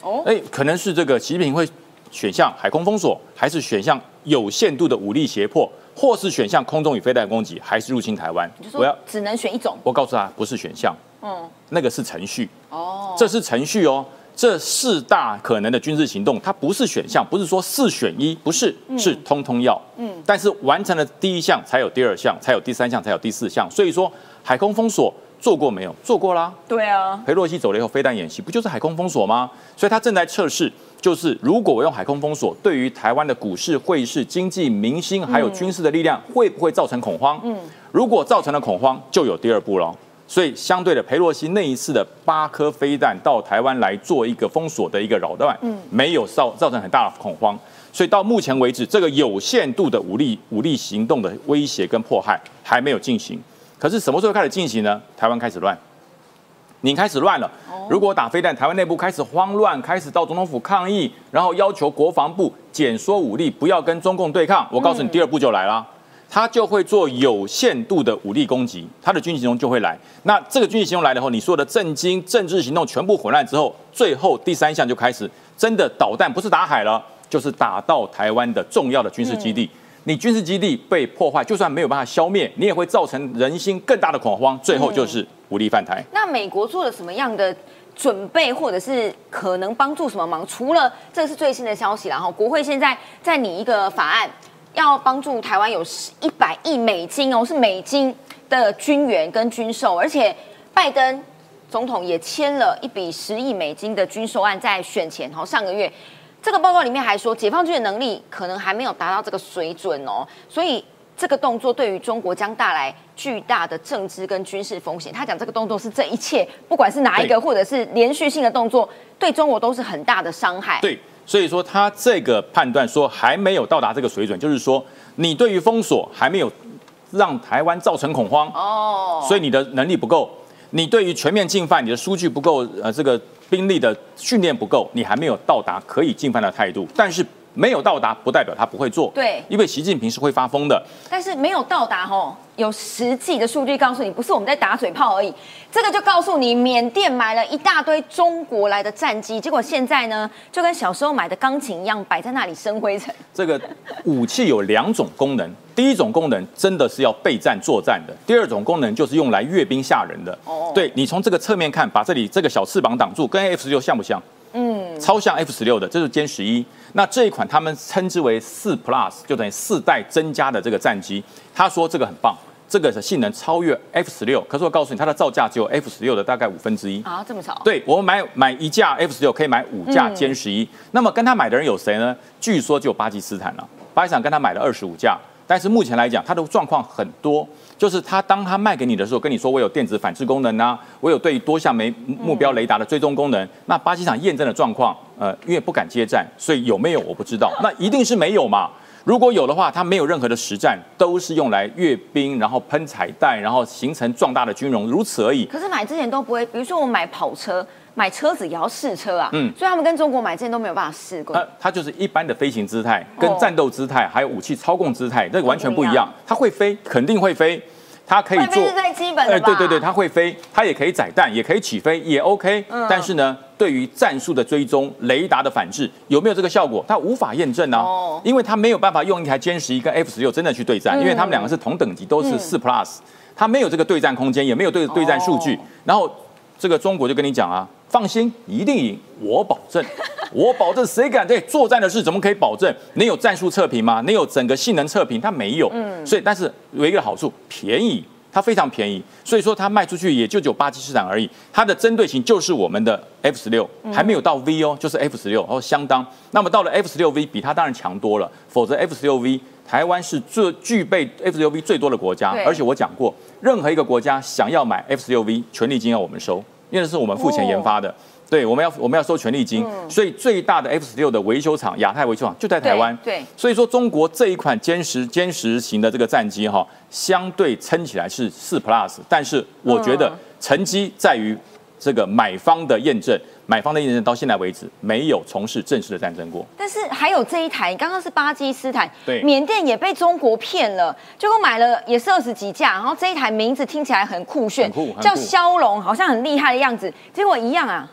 哦，哎，可能是这个习近平会选项海空封锁，还是选项有限度的武力胁迫，或是选项空中与飞弹攻击，还是入侵台湾？我要只能选一种。我告诉他，不是选项。嗯，那个是程序。哦，这是程序哦。这四大可能的军事行动，它不是选项，不是说四选一，不是，是通通要。嗯，但是完成了第一项，才有第二项，才有第三项，才有第四项。所以说，海空封锁做过没有？做过啦。对啊。裴洛西走了以后，飞弹演习不就是海空封锁吗？所以他正在测试，就是如果我用海空封锁，对于台湾的股市、汇市、经济、民心还有军事的力量，会不会造成恐慌？嗯，如果造成了恐慌，就有第二步了。所以，相对的，佩洛西那一次的八颗飞弹到台湾来做一个封锁的一个扰乱，嗯，没有造造成很大的恐慌。所以到目前为止，这个有限度的武力武力行动的威胁跟迫害还没有进行。可是什么时候开始进行呢？台湾开始乱，你开始乱了。如果打飞弹，台湾内部开始慌乱，开始到总统府抗议，然后要求国防部减缩武力，不要跟中共对抗。我告诉你，第二步就来了。他就会做有限度的武力攻击，他的军事行动就会来。那这个军事行动来了后，你说的震惊政治行动全部混乱之后，最后第三项就开始真的导弹不是打海了，就是打到台湾的重要的军事基地。你军事基地被破坏，就算没有办法消灭，你也会造成人心更大的恐慌，最后就是武力犯台。那美国做了什么样的准备，或者是可能帮助什么忙？除了这是最新的消息，然后国会现在在拟一个法案。要帮助台湾有一百亿美金哦，是美金的军援跟军售，而且拜登总统也签了一笔十亿美金的军售案，在选前哦，上个月这个报告里面还说，解放军的能力可能还没有达到这个水准哦，所以这个动作对于中国将带来巨大的政治跟军事风险。他讲这个动作是这一切，不管是哪一个或者是连续性的动作，对中国都是很大的伤害。对。所以说，他这个判断说还没有到达这个水准，就是说你对于封锁还没有让台湾造成恐慌哦，所以你的能力不够；你对于全面进犯，你的数据不够，呃，这个兵力的训练不够，你还没有到达可以进犯的态度。但是。没有到达不代表他不会做，对，因为习近平是会发疯的。但是没有到达吼，有实际的数据告诉你，不是我们在打嘴炮而已。这个就告诉你，缅甸买了一大堆中国来的战机，结果现在呢，就跟小时候买的钢琴一样，摆在那里生灰尘。这个武器有两种功能，第一种功能真的是要备战作战的，第二种功能就是用来阅兵吓人的。哦，对你从这个侧面看，把这里这个小翅膀挡住，跟 F 十六像不像？嗯，超像 F 十六的，这是歼十一。那这一款他们称之为四 Plus，就等于四代增加的这个战机。他说这个很棒，这个的性能超越 F 十六。可是我告诉你，它的造价只有 F 十六的大概五分之一。啊，这么少？对，我们买买一架 F 十六可以买五架歼十一。那么跟他买的人有谁呢？据说就巴基斯坦了。巴基斯坦跟他买了二十五架，但是目前来讲，它的状况很多。就是他当他卖给你的时候，跟你说我有电子反制功能啊，我有对多项没目标雷达的追踪功能。那巴基斯坦验证的状况，呃，因为不敢接战，所以有没有我不知道。那一定是没有嘛。如果有的话，它没有任何的实战，都是用来阅兵，然后喷彩弹，然后形成壮大的军容，如此而已。可是买之前都不会，比如说我买跑车。买车子也要试车啊，嗯，所以他们跟中国买之前都没有办法试过。它就是一般的飞行姿态，跟战斗姿态，还有武器操控姿态，这个完全不一样。它会飞，肯定会飞，它可以做。最基本的对对对，它会飞，它也可以载弹，也可以起飞，也 OK。但是呢，对于战术的追踪、雷达的反制，有没有这个效果？它无法验证呢，因为它没有办法用一台歼十一跟 F 十六真的去对战，因为他们两个是同等级，都是四 Plus，它没有这个对战空间，也没有对对战数据。然后这个中国就跟你讲啊。放心，一定赢，我保证，我保证，谁敢对作战的事怎么可以保证？你有战术测评吗？你有整个性能测评？它没有，嗯，所以但是有一个好处，便宜，它非常便宜，所以说它卖出去也就只有巴基斯坦而已。它的针对性就是我们的 F 十六，还没有到 V 哦，就是 F 十六，然后相当。那么到了 F 十六 V，比它当然强多了，否则 F 十六 V 台湾是最具备 F 十六 V 最多的国家，而且我讲过，任何一个国家想要买 F 十六 V，权利金要我们收。因为是我们付钱研发的，对，我们要我们要收权利金，所以最大的 F 十六的维修厂亚太维修厂就在台湾，对，所以说中国这一款歼十歼十型的这个战机哈，相对撑起来是四 Plus，但是我觉得成绩在于这个买方的验证。买方的验证到现在为止没有从事正式的战争过，但是还有这一台，刚刚是巴基斯坦，对，缅甸也被中国骗了，结果买了也是二十几架，然后这一台名字听起来很酷炫，叫骁龙，好像很厉害的样子，结果一样啊，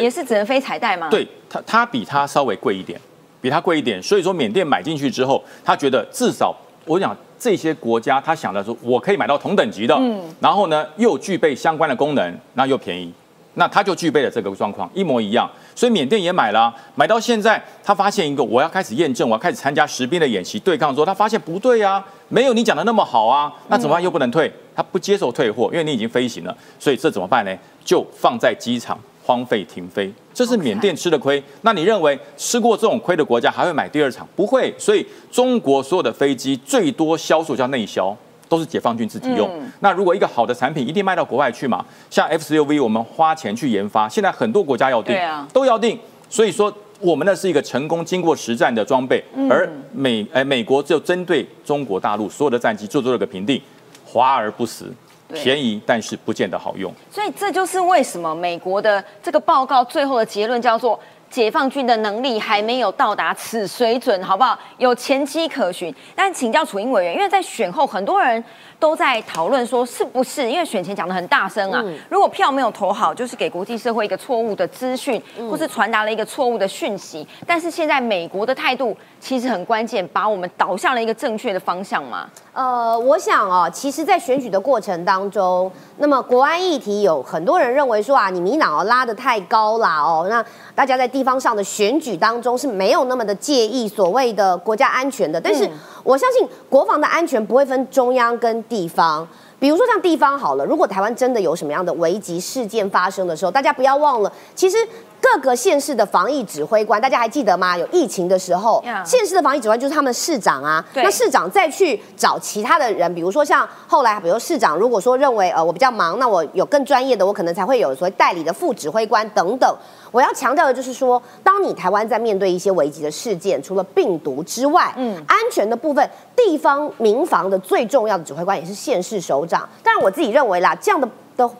也是只能飞彩带吗？对，它它比它稍微贵一点，比它贵一点，所以说缅甸买进去之后，他觉得至少我讲这些国家，他想的说我可以买到同等级的，嗯，然后呢又具备相关的功能，那又便宜。那他就具备了这个状况，一模一样。所以缅甸也买了，买到现在，他发现一个，我要开始验证，我要开始参加实兵的演习对抗。说他发现不对啊，没有你讲的那么好啊，那怎么办？又不能退，他不接受退货，因为你已经飞行了。所以这怎么办呢？就放在机场荒废停飞，这是缅甸吃的亏。那你认为吃过这种亏的国家还会买第二场？不会。所以中国所有的飞机最多销售叫内销。都是解放军自己用。那如果一个好的产品一定卖到国外去嘛？像 F 十六 V，我们花钱去研发，现在很多国家要订，都要定。所以说，我们那是一个成功经过实战的装备。而美哎，美国就针对中国大陆所有的战机做出了个评定，华而不实，便宜但是不见得好用。所以这就是为什么美国的这个报告最后的结论叫做。解放军的能力还没有到达此水准，好不好？有前期可循。但请教楚英委员，因为在选后，很多人都在讨论说，是不是因为选前讲的很大声啊？如果票没有投好，就是给国际社会一个错误的资讯，或是传达了一个错误的讯息。但是现在美国的态度其实很关键，把我们导向了一个正确的方向嘛？呃，我想哦，其实，在选举的过程当中，那么国安议题有很多人认为说啊，你民党拉的太高啦哦，那大家在地方上的选举当中是没有那么的介意所谓的国家安全的。但是我相信国防的安全不会分中央跟地方，比如说像地方好了，如果台湾真的有什么样的危急事件发生的时候，大家不要忘了，其实。各个县市的防疫指挥官，大家还记得吗？有疫情的时候，县市的防疫指挥官就是他们市长啊。那市长再去找其他的人，比如说像后来，比如市长如果说认为呃我比较忙，那我有更专业的，我可能才会有所谓代理的副指挥官等等。我要强调的就是说，当你台湾在面对一些危急的事件，除了病毒之外，嗯，安全的部分，地方民防的最重要的指挥官也是县市首长。但我自己认为啦，这样的的。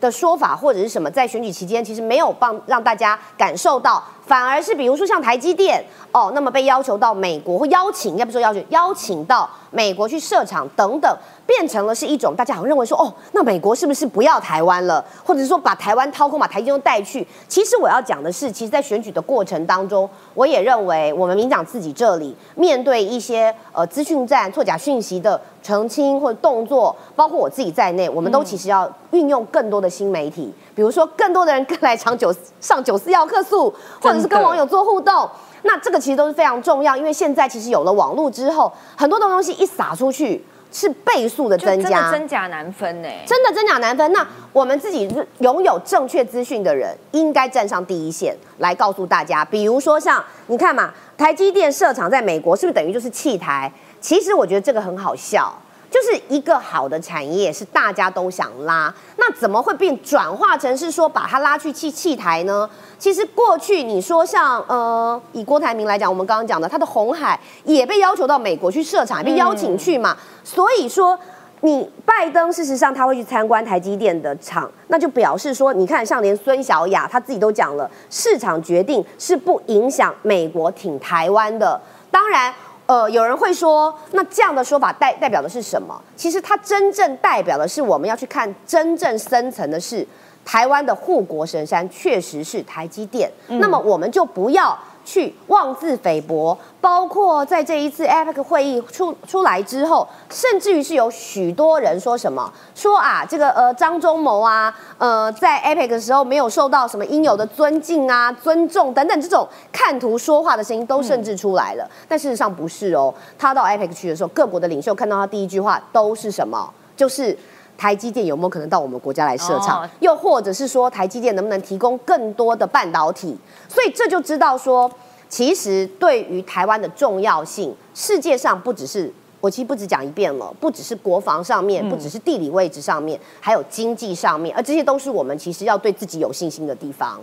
的说法或者是什么，在选举期间其实没有帮让大家感受到，反而是比如说像台积电哦，那么被要求到美国或邀请，应该不说要求，邀请到美国去设厂等等。变成了是一种大家好像认为说哦，那美国是不是不要台湾了，或者是说把台湾掏空，把台积电带去？其实我要讲的是，其实，在选举的过程当中，我也认为我们民党自己这里面对一些呃资讯战、错假讯息的澄清或者动作，包括我自己在内，我们都其实要运用更多的新媒体，比如说更多的人跟来抢九上九四要客诉，或者是跟网友做互动，那这个其实都是非常重要，因为现在其实有了网络之后，很多的东西一撒出去。是倍数的增加，真假难分呢。真的真假难分。那我们自己拥有正确资讯的人，应该站上第一线来告诉大家。比如说像你看嘛，台积电设厂在美国，是不是等于就是弃台？其实我觉得这个很好笑。就是一个好的产业是大家都想拉，那怎么会变转化成是说把它拉去弃弃台呢？其实过去你说像呃以郭台铭来讲，我们刚刚讲的他的红海也被要求到美国去设厂，也被邀请去嘛，所以说。你拜登事实上他会去参观台积电的厂，那就表示说，你看像连孙小雅他自己都讲了，市场决定是不影响美国挺台湾的。当然，呃，有人会说，那这样的说法代代表的是什么？其实它真正代表的是我们要去看真正深层的是台湾的护国神山确实是台积电，那么我们就不要。去妄自菲薄，包括在这一次 APEC 会议出出来之后，甚至于是有许多人说什么，说啊，这个呃张忠谋啊，呃在 APEC 的时候没有受到什么应有的尊敬啊、尊重等等这种看图说话的声音都甚至出来了。但事实上不是哦，他到 APEC 去的时候，各国的领袖看到他第一句话都是什么？就是。台积电有没有可能到我们国家来设厂？又或者是说，台积电能不能提供更多的半导体？所以这就知道说，其实对于台湾的重要性，世界上不只是我其实不止讲一遍了，不只是国防上面，不只是地理位置上面，还有经济上面，而这些都是我们其实要对自己有信心的地方。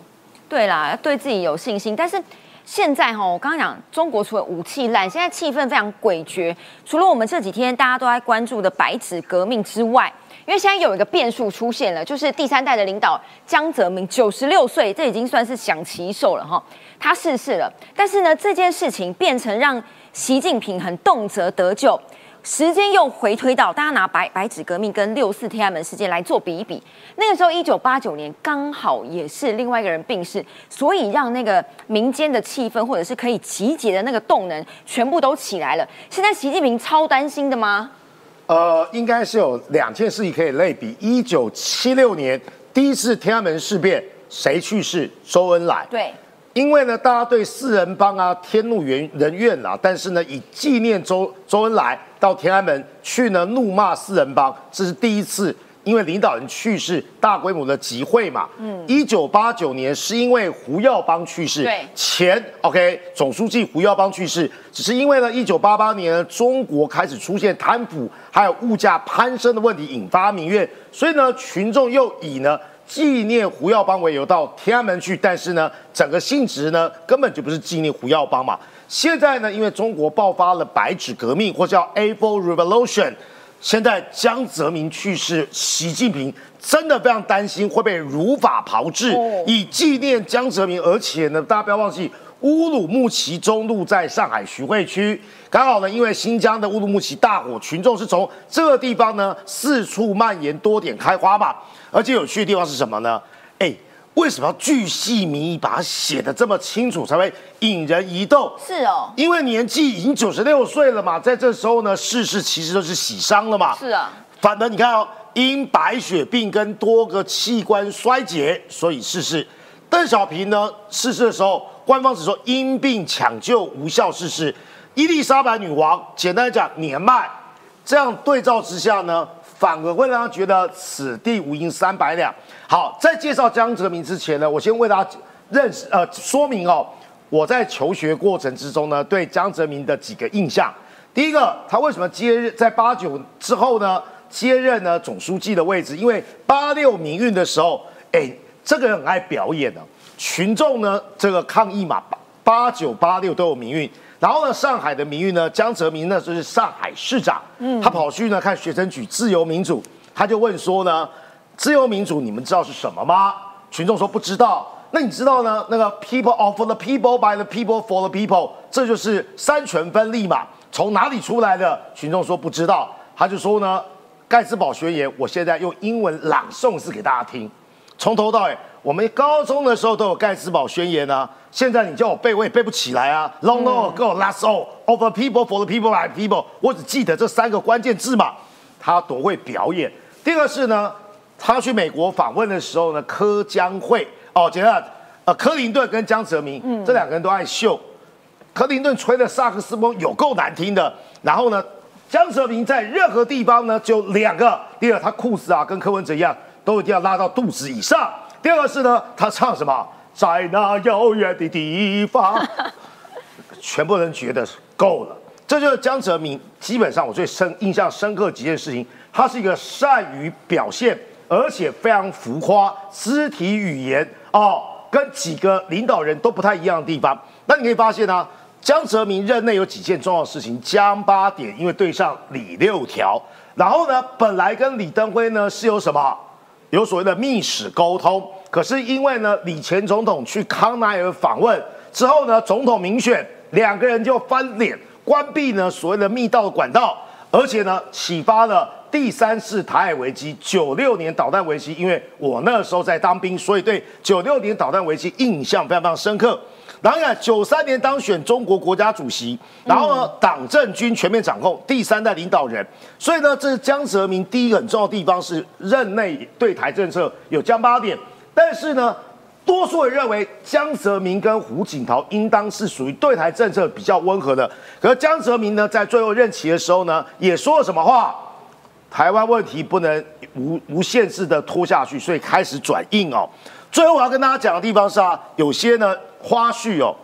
对啦，要对自己有信心。但是现在哈，我刚刚讲中国除了武器烂，现在气氛非常诡谲。除了我们这几天大家都在关注的白纸革命之外，因为现在有一个变数出现了，就是第三代的领导江泽民九十六岁，这已经算是享其寿了哈。他逝世了，但是呢，这件事情变成让习近平很动辄得咎。时间又回推到大家拿白白纸革命跟六四天安门事件来做比一比，那个时候一九八九年刚好也是另外一个人病逝，所以让那个民间的气氛或者是可以集结的那个动能全部都起来了。现在习近平超担心的吗？呃，应该是有两件事情可以类比。一九七六年第一次天安门事变，谁去世？周恩来。对，因为呢，大家对四人帮啊、天怒人人怨啊，但是呢，以纪念周周恩来到天安门去呢，怒骂四人帮，这是第一次。因为领导人去世，大规模的集会嘛。嗯。一九八九年是因为胡耀邦去世。对。前 OK 总书记胡耀邦去世，只是因为呢，一九八八年中国开始出现贪腐，还有物价攀升的问题，引发民怨，所以呢，群众又以呢纪念胡耀邦为由到天安门去，但是呢，整个性质呢根本就不是纪念胡耀邦嘛。现在呢，因为中国爆发了白纸革命，或叫 A Four Revolution。现在江泽民去世，习近平真的非常担心会被如法炮制，以纪念江泽民。而且呢，大家不要忘记，乌鲁木齐中路在上海徐汇区，刚好呢，因为新疆的乌鲁木齐大火，群众是从这个地方呢四处蔓延，多点开花吧。而且有趣的地方是什么呢？哎。为什么要巨细靡遗把它写的这么清楚，才会引人疑窦？是哦，因为年纪已经九十六岁了嘛，在这时候呢，世事其实都是喜伤了嘛。是啊，反而你看哦，因白血病跟多个器官衰竭，所以逝世。邓小平呢逝世的时候，官方只说因病抢救无效逝世。伊丽莎白女王，简单讲年迈。这样对照之下呢？反而会让他觉得此地无银三百两。好，在介绍江泽民之前呢，我先为大家认识呃说明哦，我在求学过程之中呢，对江泽民的几个印象。第一个，他为什么接任在八九之后呢接任呢总书记的位置？因为八六民运的时候，哎，这个人很爱表演的，群众呢这个抗议嘛，八八九八六都有民运。然后呢，上海的名誉呢，江泽民呢就是上海市长，嗯，他跑去呢看学生举自由民主，他就问说呢，自由民主你们知道是什么吗？群众说不知道。那你知道呢？那个 people of the people by the people for the people，这就是三权分立嘛？从哪里出来的？群众说不知道。他就说呢，盖茨堡宣言，我现在用英文朗诵是给大家听，从头到尾。我们高中的时候都有盖茨堡宣言啊，现在你叫我背，我也背不起来啊。Long long ago, last all the people for the people by people，我只记得这三个关键字嘛。他多会表演。第二个是呢，他去美国访问的时候呢，柯江会哦，简单，呃，克林顿跟江泽民这两个人都爱秀。克林顿吹的萨克斯风有够难听的，然后呢，江泽民在任何地方呢就两个，第二他裤子啊跟柯文哲一样，都一定要拉到肚子以上。第二个是呢，他唱什么？在那遥远的地方，全部人觉得够了，这就是江泽民。基本上我最深印象深刻几件事情，他是一个善于表现，而且非常浮夸，肢体语言哦，跟几个领导人都不太一样的地方。那你可以发现呢，江泽民任内有几件重要的事情，江八点因为对上李六条，然后呢，本来跟李登辉呢是有什么，有所谓的密使沟通，可是因为呢，李前总统去康奈尔访问之后呢，总统民选，两个人就翻脸，关闭呢所谓的密道管道，而且呢，启发了第三次台海危机，九六年导弹危机，因为我那时候在当兵，所以对九六年导弹危机印象非常非常深刻。然后呢，九三年当选中国国家主席，然后呢，党政军全面掌控，第三代领导人。所以呢，这是江泽民第一个很重要的地方是任内对台政策有江八点。但是呢，多数人认为江泽民跟胡锦涛应当是属于对台政策比较温和的。可是江泽民呢，在最后任期的时候呢，也说了什么话？台湾问题不能无无限制的拖下去，所以开始转硬哦。最后我要跟大家讲的地方是啊，有些呢。花絮哦，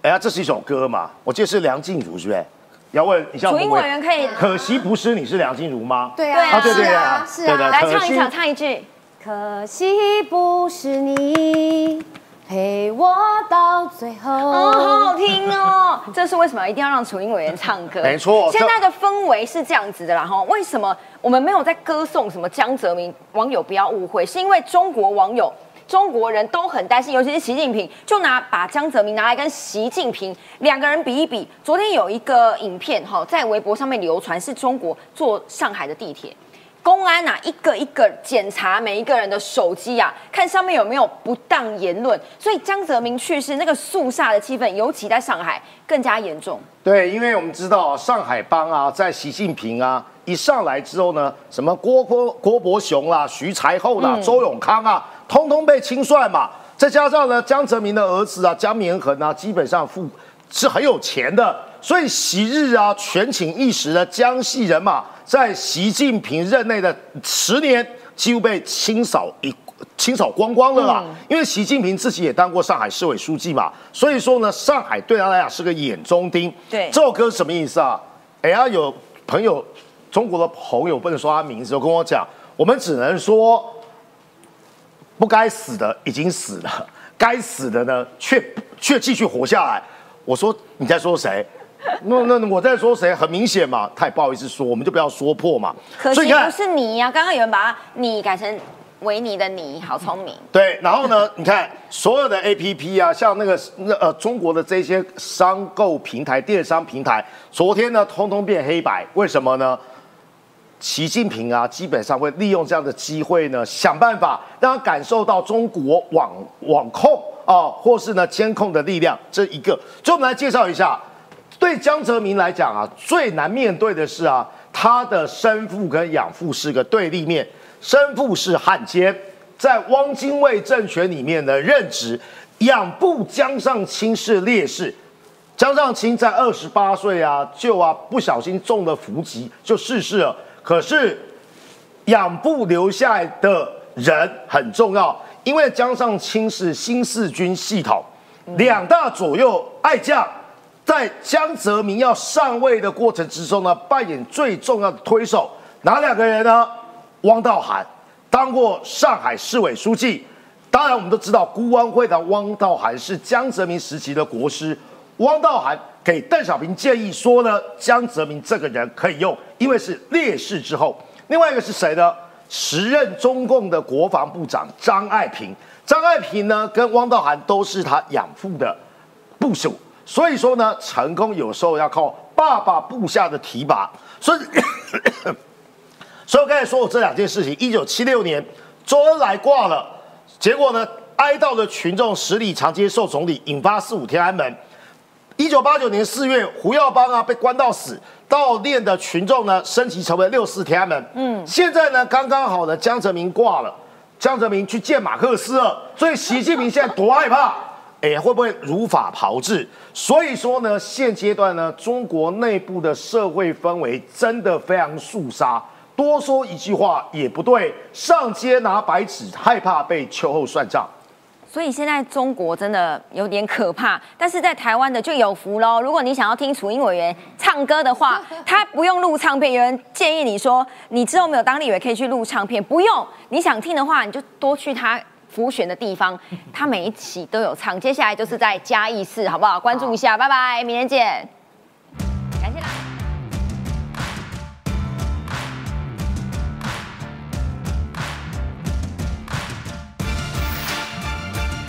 哎呀，这是一首歌嘛？我记得是梁静茹，是不是？要问你，像主音委员可以。可惜不是你是梁静茹吗？对啊，对对啊，是啊。来唱一唱，唱一句。可惜不是你陪我到最后。哦，好好听哦。这是为什么一定要让楚英委员唱歌？没错。现在的氛围是这样子的啦，哈。为什么我们没有在歌颂什么江泽民？网友不要误会，是因为中国网友。中国人都很担心，尤其是习近平，就拿把江泽民拿来跟习近平两个人比一比。昨天有一个影片哈，在微博上面流传，是中国坐上海的地铁，公安啊一个一个检查每一个人的手机啊，看上面有没有不当言论。所以江泽民去世，那个肃杀的气氛，尤其在上海更加严重。对，因为我们知道上海帮啊，在习近平啊一上来之后呢，什么郭郭郭伯雄啦、徐才厚啦、周永康啊。通通被清算嘛，再加上呢，江泽民的儿子啊，江绵恒啊，基本上富是很有钱的，所以昔日啊权倾一时的江系人马，在习近平任内的十年，几乎被清扫一清扫光光了啦。因为习近平自己也当过上海市委书记嘛，所以说呢，上海对他来讲是个眼中钉。对，这首歌什么意思啊？哎呀，有朋友，中国的朋友不能说他名字，就跟我讲，我们只能说。不该死的已经死了，该死的呢却却继续活下来。我说你在说谁？那那我在说谁？很明显嘛，太不好意思说，我们就不要说破嘛。可惜不是你呀，刚刚有人把你改成维尼的你，好聪明。对，然后呢，你看所有的 A P P 啊，像那个那呃中国的这些商购平台、电商平台，昨天呢通通变黑白，为什么呢？习近平啊，基本上会利用这样的机会呢，想办法让他感受到中国网网控啊，或是呢监控的力量。这一个，所以我们来介绍一下，对江泽民来讲啊，最难面对的是啊，他的生父跟养父是个对立面。生父是汉奸，在汪精卫政权里面的任职；养父江上清是烈士。江上清在二十八岁啊，就啊不小心中了伏击，就逝世了。可是，养父留下来的人很重要，因为江上清是新四军系统两大左右爱将，在江泽民要上位的过程之中呢，扮演最重要的推手。哪两个人呢？汪道涵当过上海市委书记，当然我们都知道孤汪会的汪道涵是江泽民时期的国师。汪道涵给邓小平建议说呢，江泽民这个人可以用。因为是烈士之后，另外一个是谁呢？时任中共的国防部长张爱萍。张爱萍呢，跟汪道涵都是他养父的部属，所以说呢，成功有时候要靠爸爸部下的提拔。所以，所以我刚才说我这两件事情：一九七六年周恩来挂了，结果呢，哀悼的群众十里长街受总理，引发四五天安门。一九八九年四月，胡耀邦啊被关到死。悼念的群众呢，升级成为六四天安门。嗯，现在呢，刚刚好呢，江泽民挂了，江泽民去见马克思了，所以习近平现在多害怕，哎，会不会如法炮制？所以说呢，现阶段呢，中国内部的社会氛围真的非常肃杀，多说一句话也不对，上街拿白纸，害怕被秋后算账。所以现在中国真的有点可怕，但是在台湾的就有福喽。如果你想要听楚英委员唱歌的话，他不用录唱片。有人建议你说，你之后没有当立委可以去录唱片，不用。你想听的话，你就多去他浮悬的地方，他每一期都有唱。接下来就是在嘉义市，好不好？关注一下，拜拜，明天见。感谢大家。